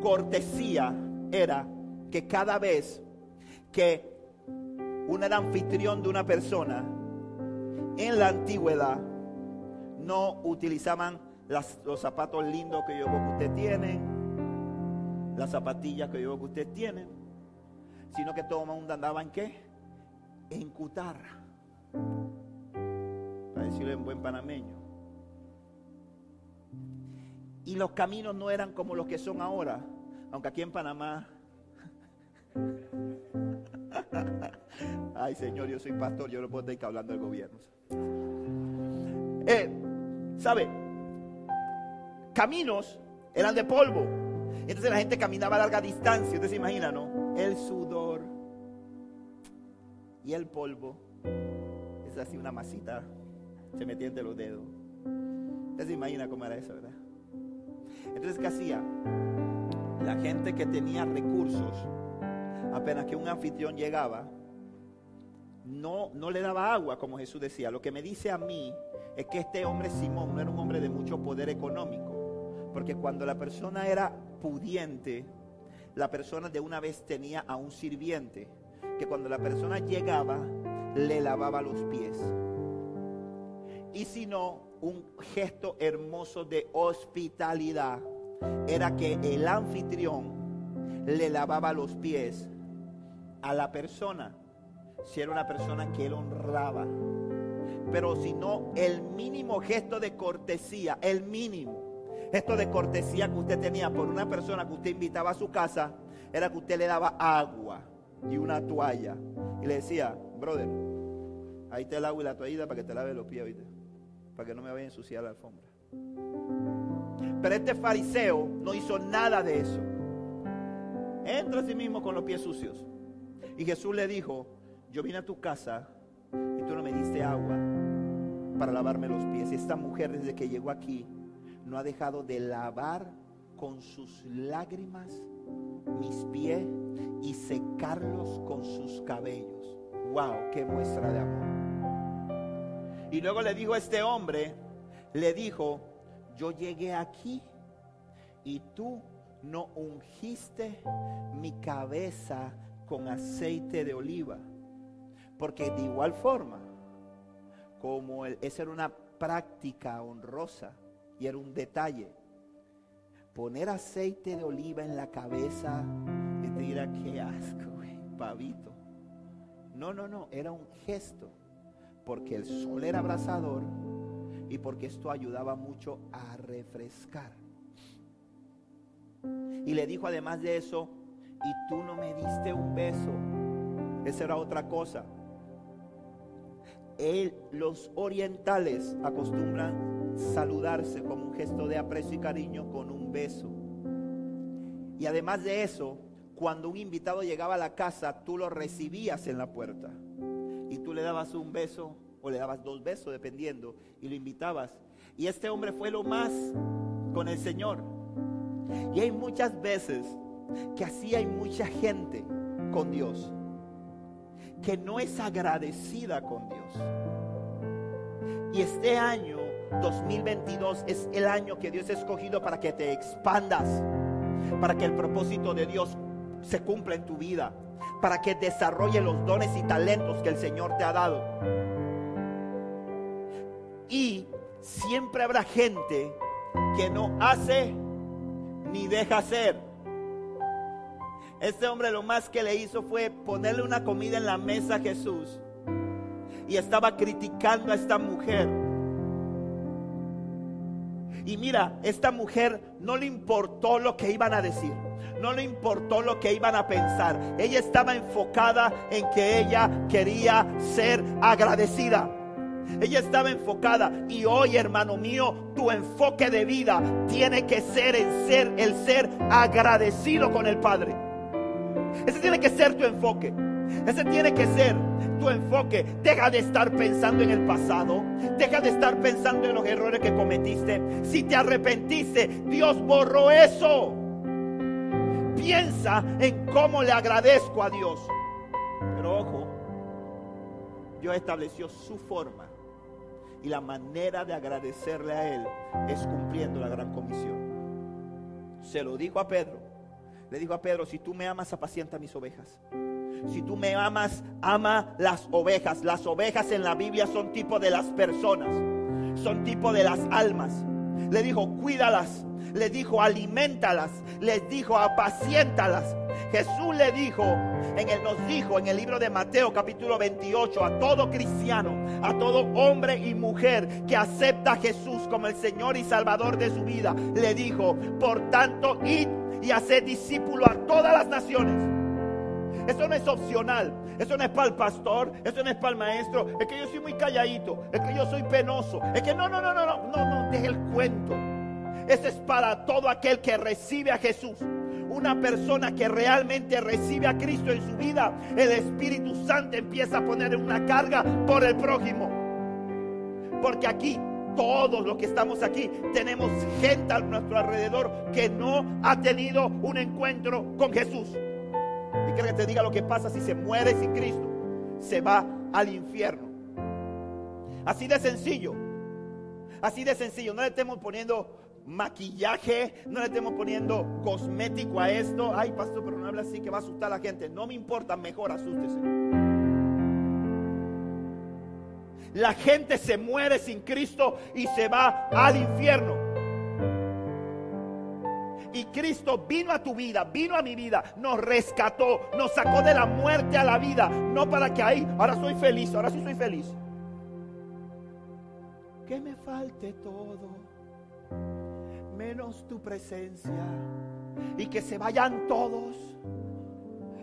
cortesía era que cada vez que un era anfitrión de una persona en la antigüedad no utilizaban los zapatos lindos que yo veo que usted tiene, las zapatillas que yo veo que usted tiene, sino que todo el mundo andaba en qué? En cutarra. Para decirlo en buen panameño. Y los caminos no eran como los que son ahora. Aunque aquí en Panamá... <laughs> Ay Señor, yo soy pastor, yo no puedo estar hablando del gobierno. Eh, ¿sabe? Caminos eran de polvo. Entonces la gente caminaba a larga distancia. Usted se imagina, ¿no? El sudor y el polvo. Es así una masita. Se metía entre los dedos. Usted se imagina cómo era eso, ¿verdad? Entonces, ¿qué hacía? La gente que tenía recursos, apenas que un anfitrión llegaba, no, no le daba agua, como Jesús decía. Lo que me dice a mí es que este hombre Simón no era un hombre de mucho poder económico. Porque cuando la persona era pudiente, la persona de una vez tenía a un sirviente, que cuando la persona llegaba, le lavaba los pies. Y si no, un gesto hermoso de hospitalidad era que el anfitrión le lavaba los pies a la persona si era una persona que él honraba. Pero si no, el mínimo gesto de cortesía, el mínimo gesto de cortesía que usted tenía por una persona que usted invitaba a su casa, era que usted le daba agua y una toalla. Y le decía, brother, ahí te el agua y la toallita para que te lave los pies, ¿oíste? Para que no me vaya a ensuciar la alfombra. Pero este fariseo no hizo nada de eso. Entra a sí mismo con los pies sucios. Y Jesús le dijo, yo vine a tu casa y tú no me diste agua para lavarme los pies. Esta mujer desde que llegó aquí no ha dejado de lavar con sus lágrimas mis pies y secarlos con sus cabellos. ¡Wow! ¡Qué muestra de amor! Y luego le dijo a este hombre, le dijo, yo llegué aquí y tú no ungiste mi cabeza con aceite de oliva. Porque de igual forma, como esa era una práctica honrosa y era un detalle, poner aceite de oliva en la cabeza y te dirá, qué asco, pavito. No, no, no, era un gesto, porque el sol era abrasador y porque esto ayudaba mucho a refrescar. Y le dijo además de eso, y tú no me diste un beso. Esa era otra cosa los orientales acostumbran saludarse como un gesto de aprecio y cariño con un beso. Y además de eso, cuando un invitado llegaba a la casa, tú lo recibías en la puerta. Y tú le dabas un beso o le dabas dos besos, dependiendo, y lo invitabas. Y este hombre fue lo más con el Señor. Y hay muchas veces que así hay mucha gente con Dios que no es agradecida con Dios. Y este año 2022 es el año que Dios ha escogido para que te expandas, para que el propósito de Dios se cumpla en tu vida, para que desarrolle los dones y talentos que el Señor te ha dado. Y siempre habrá gente que no hace ni deja hacer. Este hombre lo más que le hizo fue ponerle una comida en la mesa a Jesús. Y estaba criticando a esta mujer. Y mira, esta mujer no le importó lo que iban a decir. No le importó lo que iban a pensar. Ella estaba enfocada en que ella quería ser agradecida. Ella estaba enfocada y hoy, hermano mío, tu enfoque de vida tiene que ser en ser el ser agradecido con el Padre. Ese tiene que ser tu enfoque. Ese tiene que ser tu enfoque. Deja de estar pensando en el pasado. Deja de estar pensando en los errores que cometiste. Si te arrepentiste, Dios borró eso. Piensa en cómo le agradezco a Dios. Pero ojo, Dios estableció su forma. Y la manera de agradecerle a Él es cumpliendo la gran comisión. Se lo dijo a Pedro le dijo a Pedro, si tú me amas, apacienta mis ovejas. Si tú me amas, ama las ovejas. Las ovejas en la Biblia son tipo de las personas, son tipo de las almas. Le dijo, cuídalas. Le dijo, alimentalas. Les dijo, apaciéntalas. Jesús le dijo, en el, nos dijo en el libro de Mateo capítulo 28 a todo cristiano, a todo hombre y mujer que acepta a Jesús como el Señor y Salvador de su vida, le dijo, por tanto, id y hacer discípulo a todas las naciones. Eso no es opcional. Eso no es para el pastor. Eso no es para el maestro. Es que yo soy muy calladito. Es que yo soy penoso. Es que no, no, no, no, no. No, no. aquel cuento. Ese es para todo aquel que recibe a Jesús. Una persona que realmente recibe a Cristo en su vida, el Espíritu Santo empieza a poner una carga por el prójimo. Porque aquí todos los que estamos aquí tenemos gente a nuestro alrededor que no ha tenido un encuentro con Jesús. Y quiero que te diga lo que pasa si se muere sin Cristo. Se va al infierno. Así de sencillo. Así de sencillo. No le estemos poniendo maquillaje, no le estemos poniendo cosmético a esto. Ay, pastor, pero no habla así que va a asustar a la gente. No me importa, mejor asústese. La gente se muere sin Cristo y se va al infierno. Y Cristo vino a tu vida, vino a mi vida, nos rescató, nos sacó de la muerte a la vida. No para que ahí, ahora soy feliz, ahora sí soy feliz. Que me falte todo, menos tu presencia. Y que se vayan todos,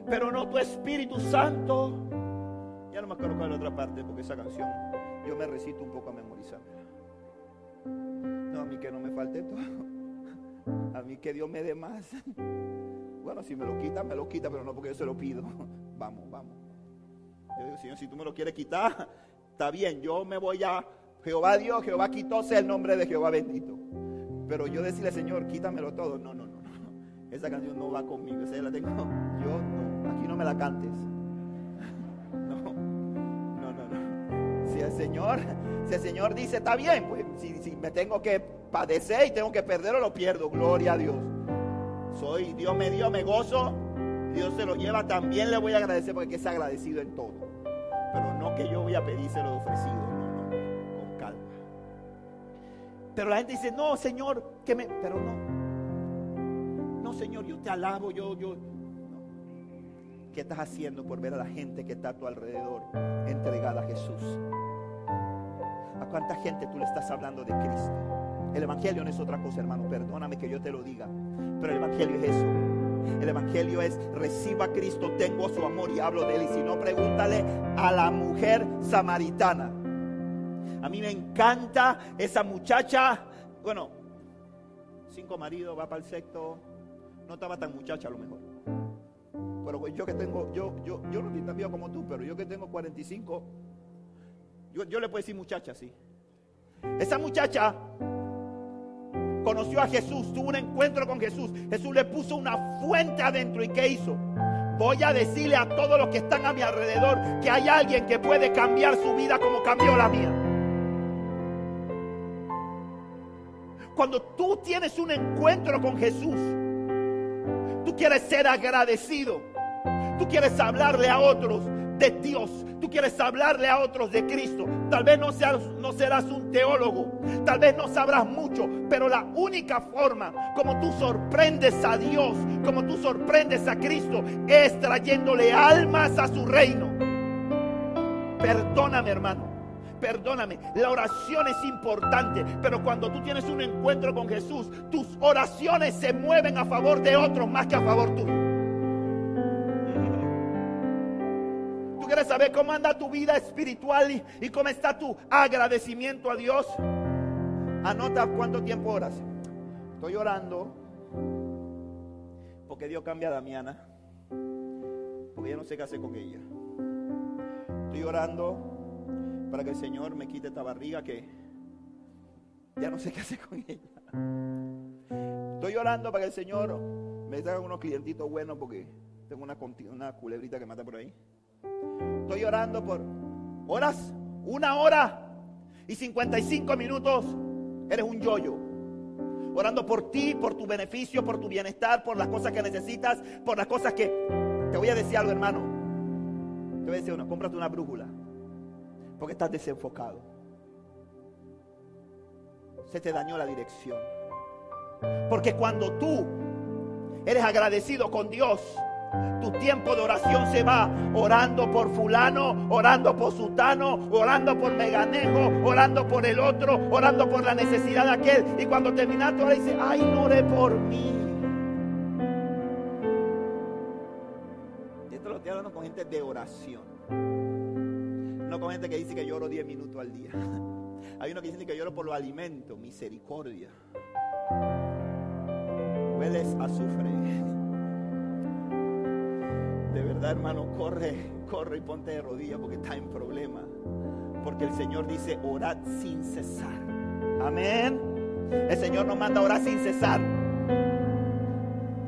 pero no tu Espíritu Santo. Ya no me acuerdo cuál es la otra parte, porque esa canción yo me recito un poco a memorizar. No, a mí que no me falte todo. A mí que Dios me dé más. <laughs> Bueno, si me lo quita, me lo quita, pero no porque yo se lo pido. <laughs> Vamos, vamos. Yo digo, Señor, si tú me lo quieres quitar, está bien, yo me voy a Jehová Dios, Jehová quitó, sea el nombre de Jehová bendito. Pero yo decirle, Señor, quítamelo todo. No, no, no, no. Esa canción no va conmigo. Esa la tengo. Yo no. Aquí no me la cantes. <laughs> No, no, no, no. Si el Señor, si el Señor dice, está bien, pues si, si me tengo que padecer y tengo que perderlo, lo pierdo. Gloria a Dios. Soy, Dios me dio, me gozo. Dios se lo lleva, también le voy a agradecer porque es agradecido en todo. Pero no que yo voy a pedírselo de ofrecido, no, no, con calma. Pero la gente dice, no, Señor, que me. Pero no. No, Señor, yo te alabo, yo, yo. ¿Qué estás haciendo por ver a la gente que está a tu alrededor entregada a Jesús? ¿A cuánta gente tú le estás hablando de Cristo? El Evangelio no es otra cosa, hermano. Perdóname que yo te lo diga. Pero el Evangelio es eso. El Evangelio es reciba a Cristo, tengo su amor y hablo de él. Y si no, pregúntale a la mujer samaritana. A mí me encanta esa muchacha. Bueno, cinco maridos, va para el sexto. No estaba tan muchacha a lo mejor. Pero yo que tengo, yo, yo, yo no estoy tan viejo como tú, pero yo que tengo 45, yo, yo le puedo decir muchacha, sí. Esa muchacha conoció a Jesús, tuvo un encuentro con Jesús. Jesús le puso una fuente adentro y ¿qué hizo? Voy a decirle a todos los que están a mi alrededor que hay alguien que puede cambiar su vida como cambió la mía. Cuando tú tienes un encuentro con Jesús, tú quieres ser agradecido. Tú quieres hablarle a otros de Dios. Tú quieres hablarle a otros de Cristo. Tal vez no, seas, no serás un teólogo. Tal vez no sabrás mucho. Pero la única forma como tú sorprendes a Dios, como tú sorprendes a Cristo, es trayéndole almas a su reino. Perdóname, hermano. Perdóname, la oración es importante, pero cuando tú tienes un encuentro con Jesús, tus oraciones se mueven a favor de otros más que a favor tuyo. Quieres saber cómo anda tu vida espiritual y, cómo está tu agradecimiento a Dios, anota cuánto tiempo oras. Estoy orando porque Dios cambia a Damiana, porque ya no sé qué hacer con ella. Estoy orando para que el Señor me quite esta barriga que ya no sé qué hacer con ella. Estoy orando para que el Señor me traiga unos clientitos buenos porque tengo una, una culebrita que mata por ahí. Estoy orando por horas, una hora y 55 minutos. Eres un yoyo. Orando por ti, por tu beneficio, por tu bienestar, por las cosas que necesitas, por las cosas que... Te voy a decir algo, hermano. Te voy a decir una, cómprate una brújula. Porque estás desenfocado. Se te dañó la dirección. Porque cuando tú eres agradecido con Dios, tu tiempo de oración se va orando por fulano, orando por sutano, orando por meganejo, orando por el otro, orando por la necesidad de aquel. Y cuando terminas, tú dices, ay, no oré por mí. Y esto lo estoy hablando con gente de oración. No con gente que dice que lloro 10 minutos al día. <laughs> Hay uno que dice que lloro por los alimentos, misericordia. Hueles azufre. De verdad, hermano, corre, corre y ponte de rodillas porque está en problema. Porque el Señor dice, orad sin cesar. Amén. El Señor nos manda a orar sin cesar.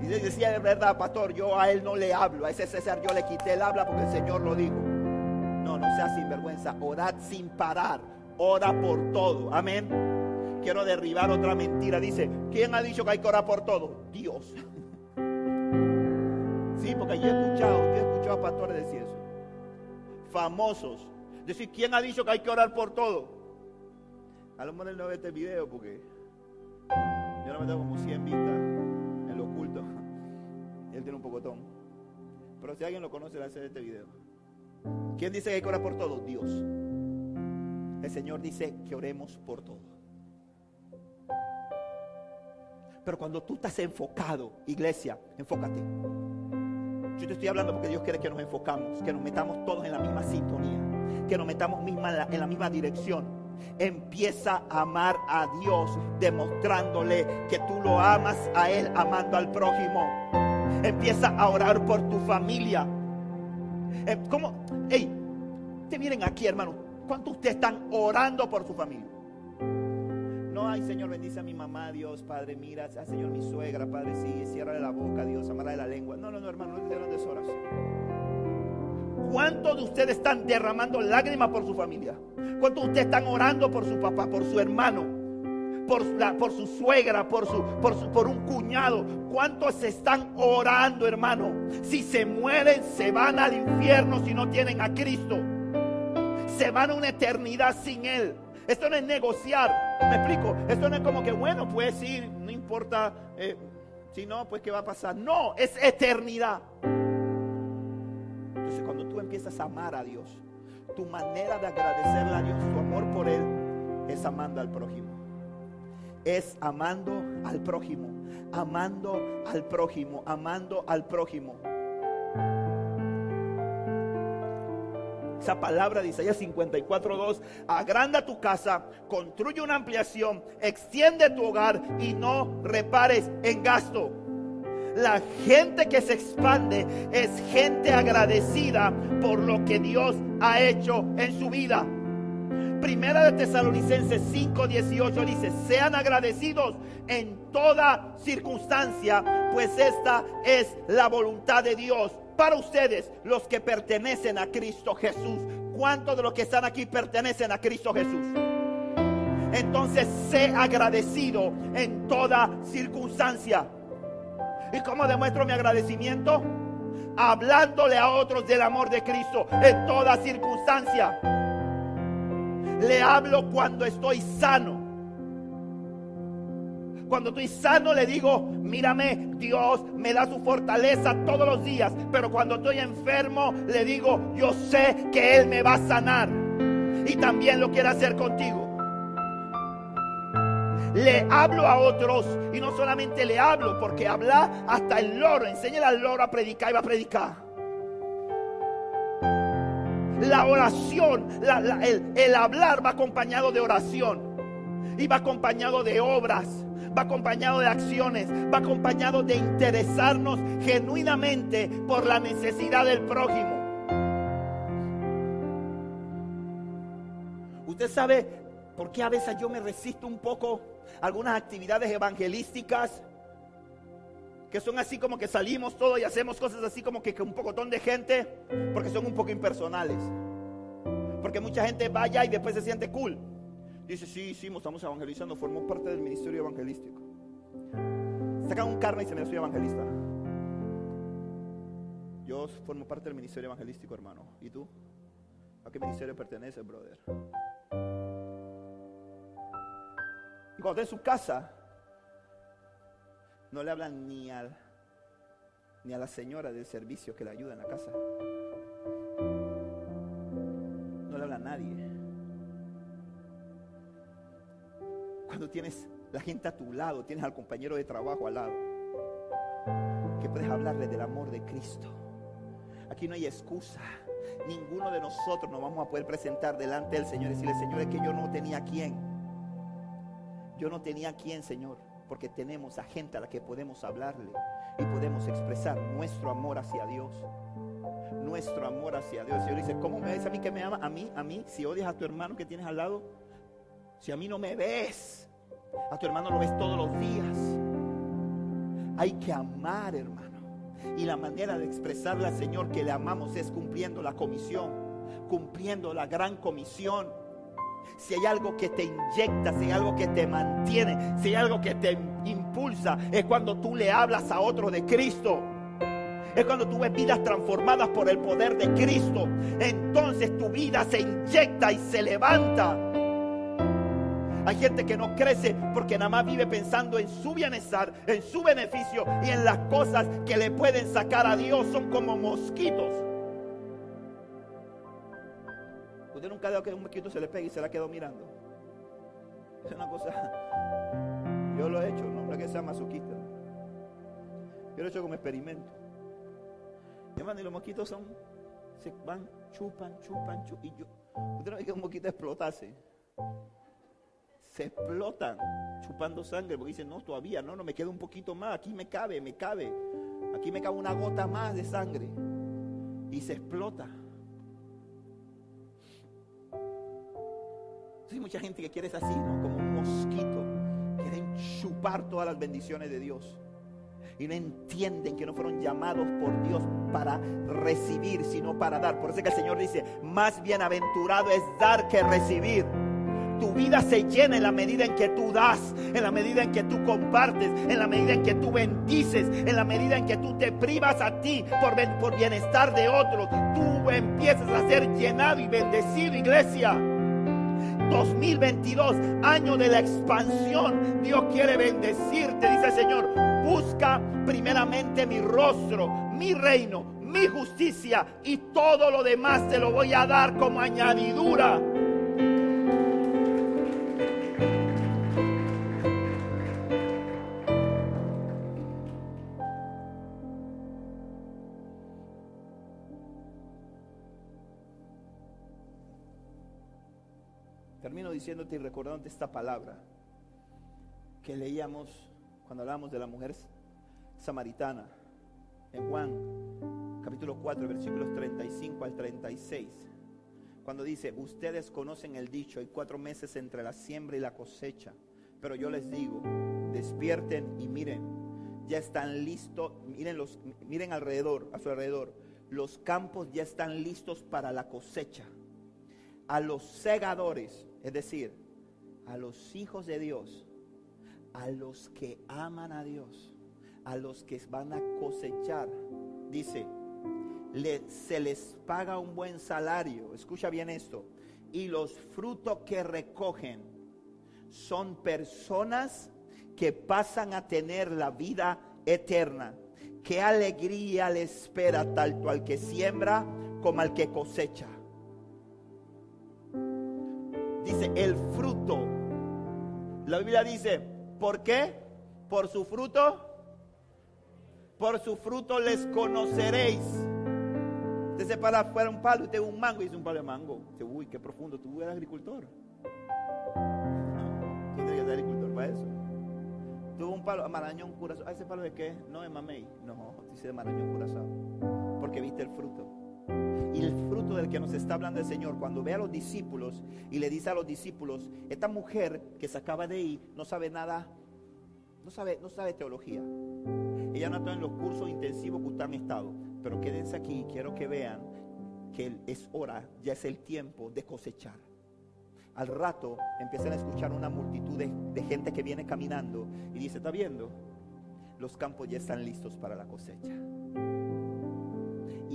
Y decía de verdad, pastor, yo a él no le hablo, a ese César yo le quité el habla porque el Señor lo dijo. No, no sea sinvergüenza, orad sin parar, ora por todo. Amén. Quiero derribar otra mentira. Dice, ¿quién ha dicho que hay que orar por todo? Dios. Porque yo he escuchado, yo he escuchado a pastores decir eso. Famosos. Decir, ¿quién ha dicho que hay que orar por todo? A lo mejor él no ve este video porque yo no me tengo como 100 vistas en lo oculto. <laughs> él tiene un pocotón. Pero si alguien lo conoce, le hace este video. ¿Quién dice que hay que orar por todo? Dios. El Señor dice que oremos por todo. Pero cuando tú estás enfocado, iglesia, enfócate. Yo te estoy hablando porque Dios quiere que nos enfocamos, que nos metamos todos en la misma sintonía, que nos metamos misma en, la, misma dirección. Empieza a amar a Dios demostrándole que tú lo amas a Él amando al prójimo. Empieza a orar por tu familia. Eh, ¿Cómo? Hey, te miren aquí, hermano. ¿Cuántos ustedes están orando por su familia? Ay Señor, bendice a mi mamá, Dios, Padre, mira, Señor, mi suegra, Padre, sí, cierra la boca, Dios, amarra de la lengua. No, no, no, hermano, no es de oración. ¿Cuántos de ustedes están derramando lágrimas por su familia? ¿Cuántos de ustedes están orando por su papá, por su hermano, por, la, por su suegra, por, su, por, su, por un cuñado? ¿Cuántos están orando, hermano? Si se mueren, se van al infierno si no tienen a Cristo. Se van a una eternidad sin Él. Esto no es negociar. ¿Me explico? Esto no es como que, bueno, pues ir, no importa. Eh, si no, pues qué va a pasar. No, es eternidad. Entonces, cuando tú empiezas a amar a Dios, tu manera de agradecerle a Dios, tu amor por Él, es amando al prójimo. Es amando al prójimo, amando al prójimo, amando al prójimo. Esa palabra de Isaías 54:2, agranda tu casa, construye una ampliación, extiende tu hogar y no repares en gasto. La gente que se expande es gente agradecida por lo que Dios ha hecho en su vida. Primera de Tesalonicenses 5:18 dice, sean agradecidos en toda circunstancia, pues esta es la voluntad de Dios para ustedes, los que pertenecen a Cristo Jesús. ¿Cuántos de los que están aquí pertenecen a Cristo Jesús? Entonces, sé agradecido en toda circunstancia. ¿Y cómo demuestro mi agradecimiento? Hablándole a otros del amor de Cristo en toda circunstancia. Le hablo cuando estoy sano. Cuando estoy sano le digo, mírame, Dios me da su fortaleza todos los días. Pero cuando estoy enfermo le digo, yo sé que Él me va a sanar. Y también lo quiere hacer contigo. Le hablo a otros y no solamente le hablo, porque habla hasta el loro. Enséñale al loro a predicar y va a predicar. La oración, el, el hablar va acompañado de oración y va acompañado de obras va acompañado de acciones, va acompañado de interesarnos genuinamente por la necesidad del prójimo. Usted sabe por qué a veces yo me resisto un poco a algunas actividades evangelísticas que son así como que salimos todos y hacemos cosas así como que, que un pocotón de gente, porque son un poco impersonales. Porque mucha gente vaya y después se siente cool. Dice, sí, sí, estamos evangelizando, formó parte del ministerio evangelístico. Sacan un carne y se me soy evangelista. Yo formo parte del ministerio evangelístico, hermano. ¿Y tú? ¿A qué ministerio perteneces, brother? Y cuando está en su casa, no le hablan ni, al, ni a la señora del servicio que le ayuda en la casa. No le habla a nadie. Cuando tienes la gente a tu lado, tienes al compañero de trabajo al lado, que puedes hablarle del amor de Cristo. Aquí no hay excusa. ninguno de nosotros nos vamos a poder presentar delante del Señor y decirle, Señor, es que yo no tenía quién. Yo no tenía quién, Señor, porque tenemos a gente a la que podemos hablarle y podemos expresar nuestro amor hacia Dios. Nuestro amor hacia Dios. Señor dice, ¿cómo me ves a mí que me ama? A mí, a mí, si odias a tu hermano que tienes al lado, si a mí no me ves, a tu hermano lo ves todos los días. Hay que amar, hermano. Y la manera de expresarle al Señor que le amamos es cumpliendo la comisión, cumpliendo la gran comisión. Si hay algo que te inyecta, si hay algo que te mantiene, si hay algo que te impulsa, es cuando tú le hablas a otro de Cristo. Es cuando tú ves vidas transformadas por el poder de Cristo. Entonces tu vida se inyecta y se levanta. Hay gente que no crece porque nada más vive pensando en su bienestar, en su beneficio y en las cosas que le pueden sacar a Dios. Son como mosquitos. Usted nunca ha dado que un mosquito se le pegue y se la quedó mirando. Es una cosa. Yo lo he hecho, no es que sea masoquista. Yo lo he hecho como experimento. Hermano, y los mosquitos son. Se van, chupan, chupan, chupan. Y yo. Usted no ve que un mosquito explotase se explotan chupando sangre porque dicen, no, todavía, no, no, me queda un poquito más, aquí me cabe, me cabe, aquí me cabe una gota más de sangre y se explota. Hay mucha gente que quiere ser así, ¿no? Como un mosquito, quieren chupar todas las bendiciones de Dios y no entienden que no fueron llamados por Dios para recibir, sino para dar. Por eso que el Señor dice, más bienaventurado es dar que recibir. Tu vida se llena en la medida en que tú das, en la medida en que tú compartes, en la medida en que tú bendices, en la medida en que tú te privas a ti por, bienestar de otros. Tú empiezas a ser llenado y bendecido, iglesia. 2022, año de la expansión. Dios quiere bendecirte, dice el Señor. Busca primeramente mi rostro, mi reino, mi justicia y todo lo demás te lo voy a dar como añadidura. Diciéndote y recordándote esta palabra que leíamos cuando hablábamos de la mujer samaritana en Juan capítulo 4 versículos 35 al 36 cuando dice ustedes conocen el dicho hay cuatro meses entre la siembra y la cosecha pero yo les digo despierten y miren ya están listos miren los miren alrededor a su alrededor los campos ya están listos para la cosecha. A los segadores es decir, a los hijos de Dios, a los que aman a Dios, a los que van a cosechar, dice, se les paga un buen salario, escucha bien esto, y los frutos que recogen son personas que pasan a tener la vida eterna. Qué alegría le espera tanto al que siembra como al que cosecha el fruto. La Biblia dice, ¿por qué? Por su fruto. Por su fruto les conoceréis. Usted se para fuera un palo y usted un mango y dice un palo de mango. Dice, uy, qué profundo, tú eres agricultor. No, tú que ser agricultor para eso. Tuvo un palo, marañón curazao. ¿Ese palo de qué? No, es mamey. No, dice de marañón curazao. Porque viste el fruto y el fruto del que nos está hablando el Señor, cuando ve a los discípulos y le dice a los discípulos, esta mujer que se acaba de ir no sabe nada, no sabe, no sabe teología. Ella no está en los cursos intensivos que ustedes han estado, pero quédense aquí, quiero que vean que es hora, ya es el tiempo de cosechar. Al rato empiezan a escuchar una multitud de gente que viene caminando y dice, ¿está viendo? Los campos ya están listos para la cosecha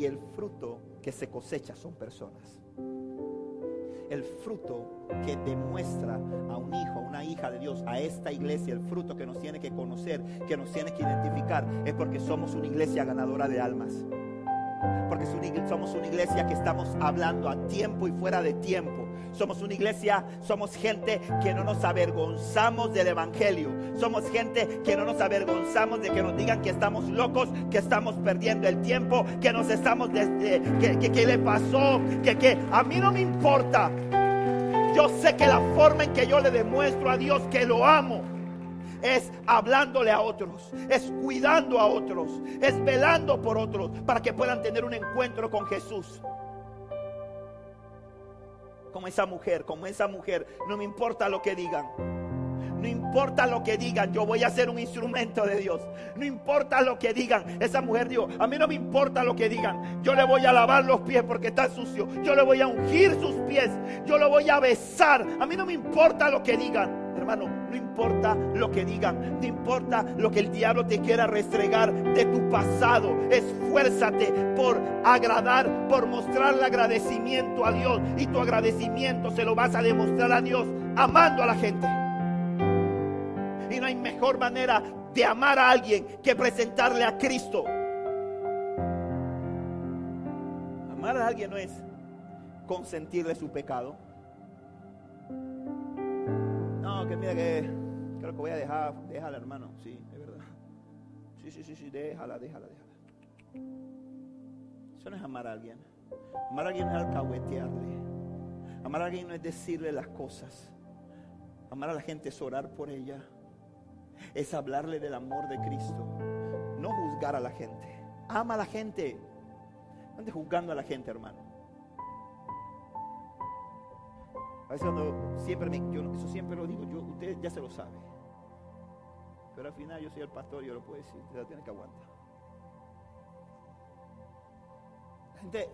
y el fruto que se cosecha son personas. El fruto que demuestra a un hijo, a una hija de Dios, a esta iglesia, el fruto que nos tiene que conocer, que nos tiene que identificar, es porque somos una iglesia ganadora de almas. Porque somos una iglesia que estamos hablando a tiempo y fuera de tiempo. Somos una iglesia, somos gente que no nos avergonzamos del Evangelio. Somos gente que no nos avergonzamos de que nos digan que estamos locos, que estamos perdiendo el tiempo, que nos estamos, que, que, le pasó, que, que a mí no me importa. Yo sé que la forma en que yo le demuestro a Dios que lo amo es hablándole a otros, es cuidando a otros, es velando por otros para que puedan tener un encuentro con Jesús. Como esa mujer, como esa mujer, no me importa lo que digan. No importa lo que digan, yo voy a ser un instrumento de Dios. No importa lo que digan. Esa mujer dijo, a mí no me importa lo que digan. Yo le voy a lavar los pies porque está sucio. Yo le voy a ungir sus pies. Yo lo voy a besar. A mí no me importa lo que digan. Hermano, no importa lo que digan, no importa lo que el diablo te quiera restregar de tu pasado. Esfuérzate por agradar, por mostrarle agradecimiento a Dios. Y tu agradecimiento se lo vas a demostrar a Dios amando a la gente. Y no hay mejor manera de amar a alguien que presentarle a Cristo. Amar a alguien no es consentirle su pecado. Que mira que creo que voy a dejar, déjala hermano, sí, es verdad. Sí, sí, sí, sí, déjala, déjala, déjala. Eso no es amar a alguien. Amar a alguien es alcahuetearle. Amar a alguien no es decirle las cosas. Amar a la gente es orar por ella es hablarle del amor de Cristo, no juzgar a la gente. Ama a la gente. No ande juzgando a la gente, hermano. A siempre me, yo eso siempre lo digo, yo, usted ya se lo sabe. Pero al final yo soy el pastor y yo lo puedo decir, usted la tiene que aguantar. La gente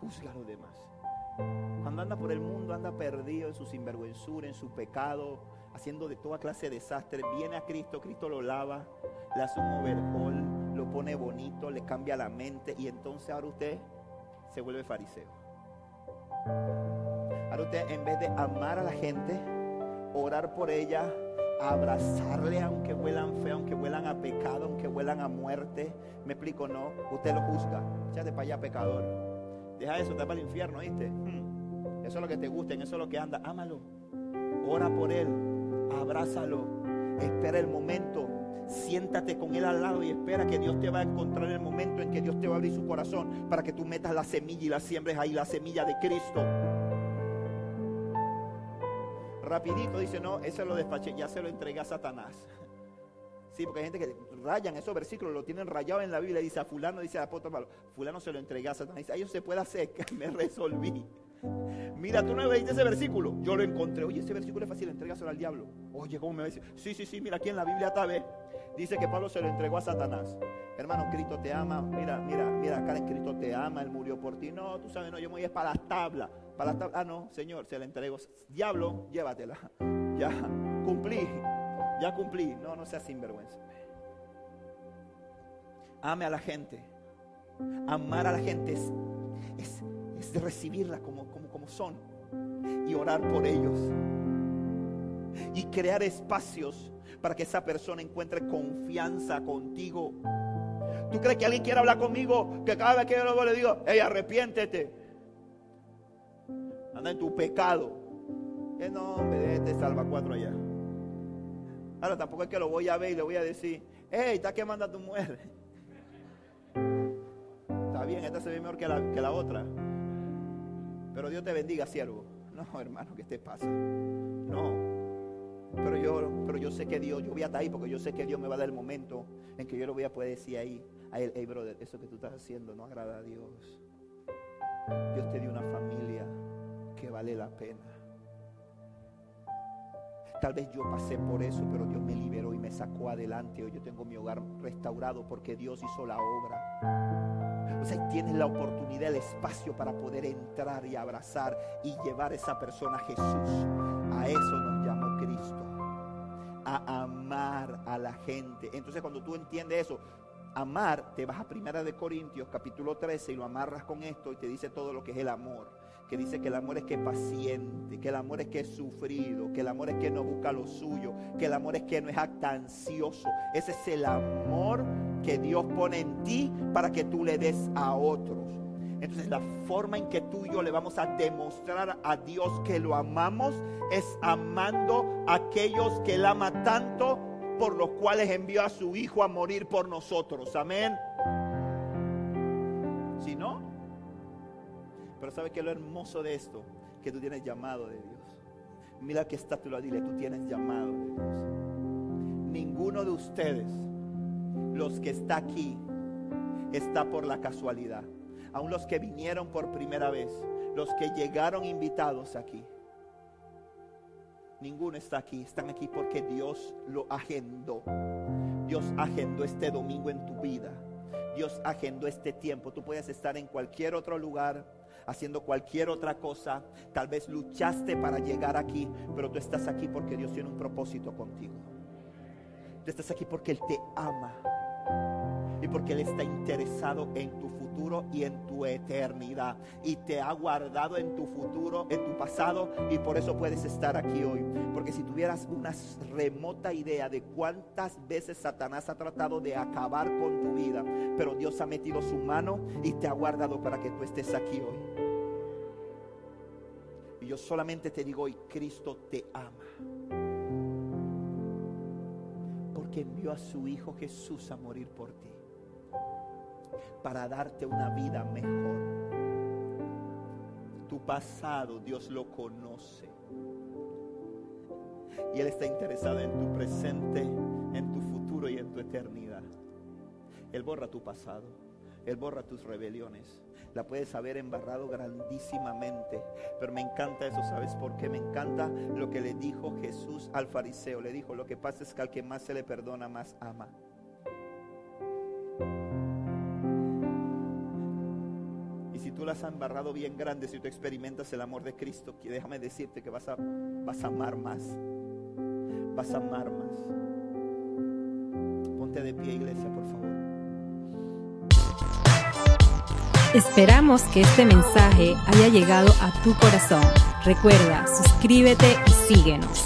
juzga a los demás. Cuando anda por el mundo, anda perdido en su sinvergüenzura, en su pecado, haciendo de toda clase de desastre, viene a Cristo, Cristo lo lava, le hace un overhaul, lo pone bonito, le cambia la mente y entonces ahora usted se vuelve fariseo. Ahora usted en vez de amar a la gente, orar por ella, abrazarle aunque huelan feo, aunque huelan a pecado, aunque huelan a muerte, me explico, no, usted lo juzga, échate para allá pecador. Deja eso, está para el infierno, ¿viste? Hmm. Eso es lo que te gusta, en eso es lo que anda, ámalo. Ora por él, abrázalo, espera el momento, siéntate con él al lado y espera que Dios te va a encontrar en el momento en que Dios te va a abrir su corazón para que tú metas la semilla y la siembres ahí, la semilla de Cristo. Rapidito dice, no, ese lo despaché, ya se lo entregué a Satanás. Sí, porque hay gente que rayan esos versículos, lo tienen rayado en la Biblia, dice a fulano, dice a apóstol Pablo, fulano se lo entregué a Satanás. Dice, ellos se puede hacer, <laughs> me resolví. Mira, tú no leíste ese versículo. Yo lo encontré. Oye, ese versículo es fácil, entrégaselo al diablo. Oye, ¿cómo me a decir? Sí, sí, sí, mira, aquí en la Biblia está, ve. Dice que Pablo se lo entregó a Satanás. Hermano, Cristo te ama. Mira, mira, mira, acá en Cristo te ama. Él murió por ti. No, tú sabes, no, yo me voy a ir para las tablas. Para las tablas. Ah, no, Señor, se la entregó. Diablo, llévatela. Ya, cumplí. Ya cumplí. No, no seas sinvergüenza. Ame a la gente. Amar a la gente es, es es recibirla como, como, como son y orar por ellos. Y crear espacios para que esa persona encuentre confianza contigo. ¿Tú crees que alguien quiere hablar conmigo? Que cada vez que yo le digo, hey, arrepiéntete. Anda en tu pecado. Que no, hombre, este salva cuatro allá. Ahora tampoco es que lo voy a ver y le voy a decir, hey, está quemando a tu mujer. Está bien, esta se ve mejor que la, que la otra. Pero Dios te bendiga, siervo. No, hermano, ¿qué te pasa? No. Pero yo, pero yo sé que Dios, yo voy a estar ahí porque yo sé que Dios me va a dar el momento en que yo lo voy a poder decir ahí a él, hey brother, eso que tú estás haciendo no agrada a Dios. Dios te dio una familia que vale la pena. Tal vez yo pasé por eso, pero Dios me liberó y me sacó adelante. Hoy yo tengo mi hogar restaurado porque Dios hizo la obra. O sea, tienes la oportunidad, el espacio para poder entrar y abrazar y llevar a esa persona a Jesús. A eso nos Cristo. A amar a la gente. Entonces cuando tú entiendes eso, amar, te vas a Primera de Corintios capítulo 13 y lo amarras con esto y te dice todo lo que es el amor. Que dice que el amor es que es paciente, que el amor es que es sufrido, que el amor es que no busca lo suyo, que el amor es que no es actancioso. Ese es el amor que Dios pone en ti para que tú le des a otros. Entonces la forma en que tú y yo le vamos a demostrar a Dios que lo amamos es amando a aquellos que Él ama tanto por los cuales envió a su Hijo a morir por nosotros. Amén. Si no, pero ¿sabe qué lo hermoso de esto? Que tú tienes llamado de Dios. Mira que está, tú lo dile, tú tienes llamado de Dios. Ninguno de ustedes, los que está aquí, está por la casualidad aún los que vinieron por primera vez, los que llegaron invitados aquí. Ninguno está aquí, están aquí porque Dios lo agendó. Dios agendó este domingo en tu vida. Dios agendó este tiempo. Tú puedes estar en cualquier otro lugar, haciendo cualquier otra cosa. Tal vez luchaste para llegar aquí, pero tú estás aquí porque Dios tiene un propósito contigo. Tú estás aquí porque Él te ama y porque Él está interesado en tu y en tu eternidad. Y te ha guardado en tu futuro, en tu pasado, y por eso puedes estar aquí hoy. Porque si tuvieras una remota idea de cuántas veces Satanás ha tratado de acabar con tu vida, pero Dios ha metido su mano y te ha guardado para que tú estés aquí hoy. Y yo solamente te digo hoy, Cristo te ama. Porque envió a su Hijo Jesús a morir por ti para darte una vida mejor. Tu pasado Dios lo conoce. Y Él está interesado en tu presente, en tu futuro y en tu eternidad. Él borra tu pasado. Él borra tus rebeliones. La puedes haber embarrado grandísimamente. Pero me encanta eso, ¿sabes por qué? Me encanta lo que le dijo Jesús al fariseo. Le dijo, lo que pasa es que al que más se le perdona, más ama. Tú las has embarrado bien grandes y tú experimentas el amor de Cristo, déjame decirte que vas a, vas a amar más. Vas a amar más. Ponte de pie, iglesia, por favor. Esperamos que este mensaje haya llegado a tu corazón. Recuerda, suscríbete y síguenos.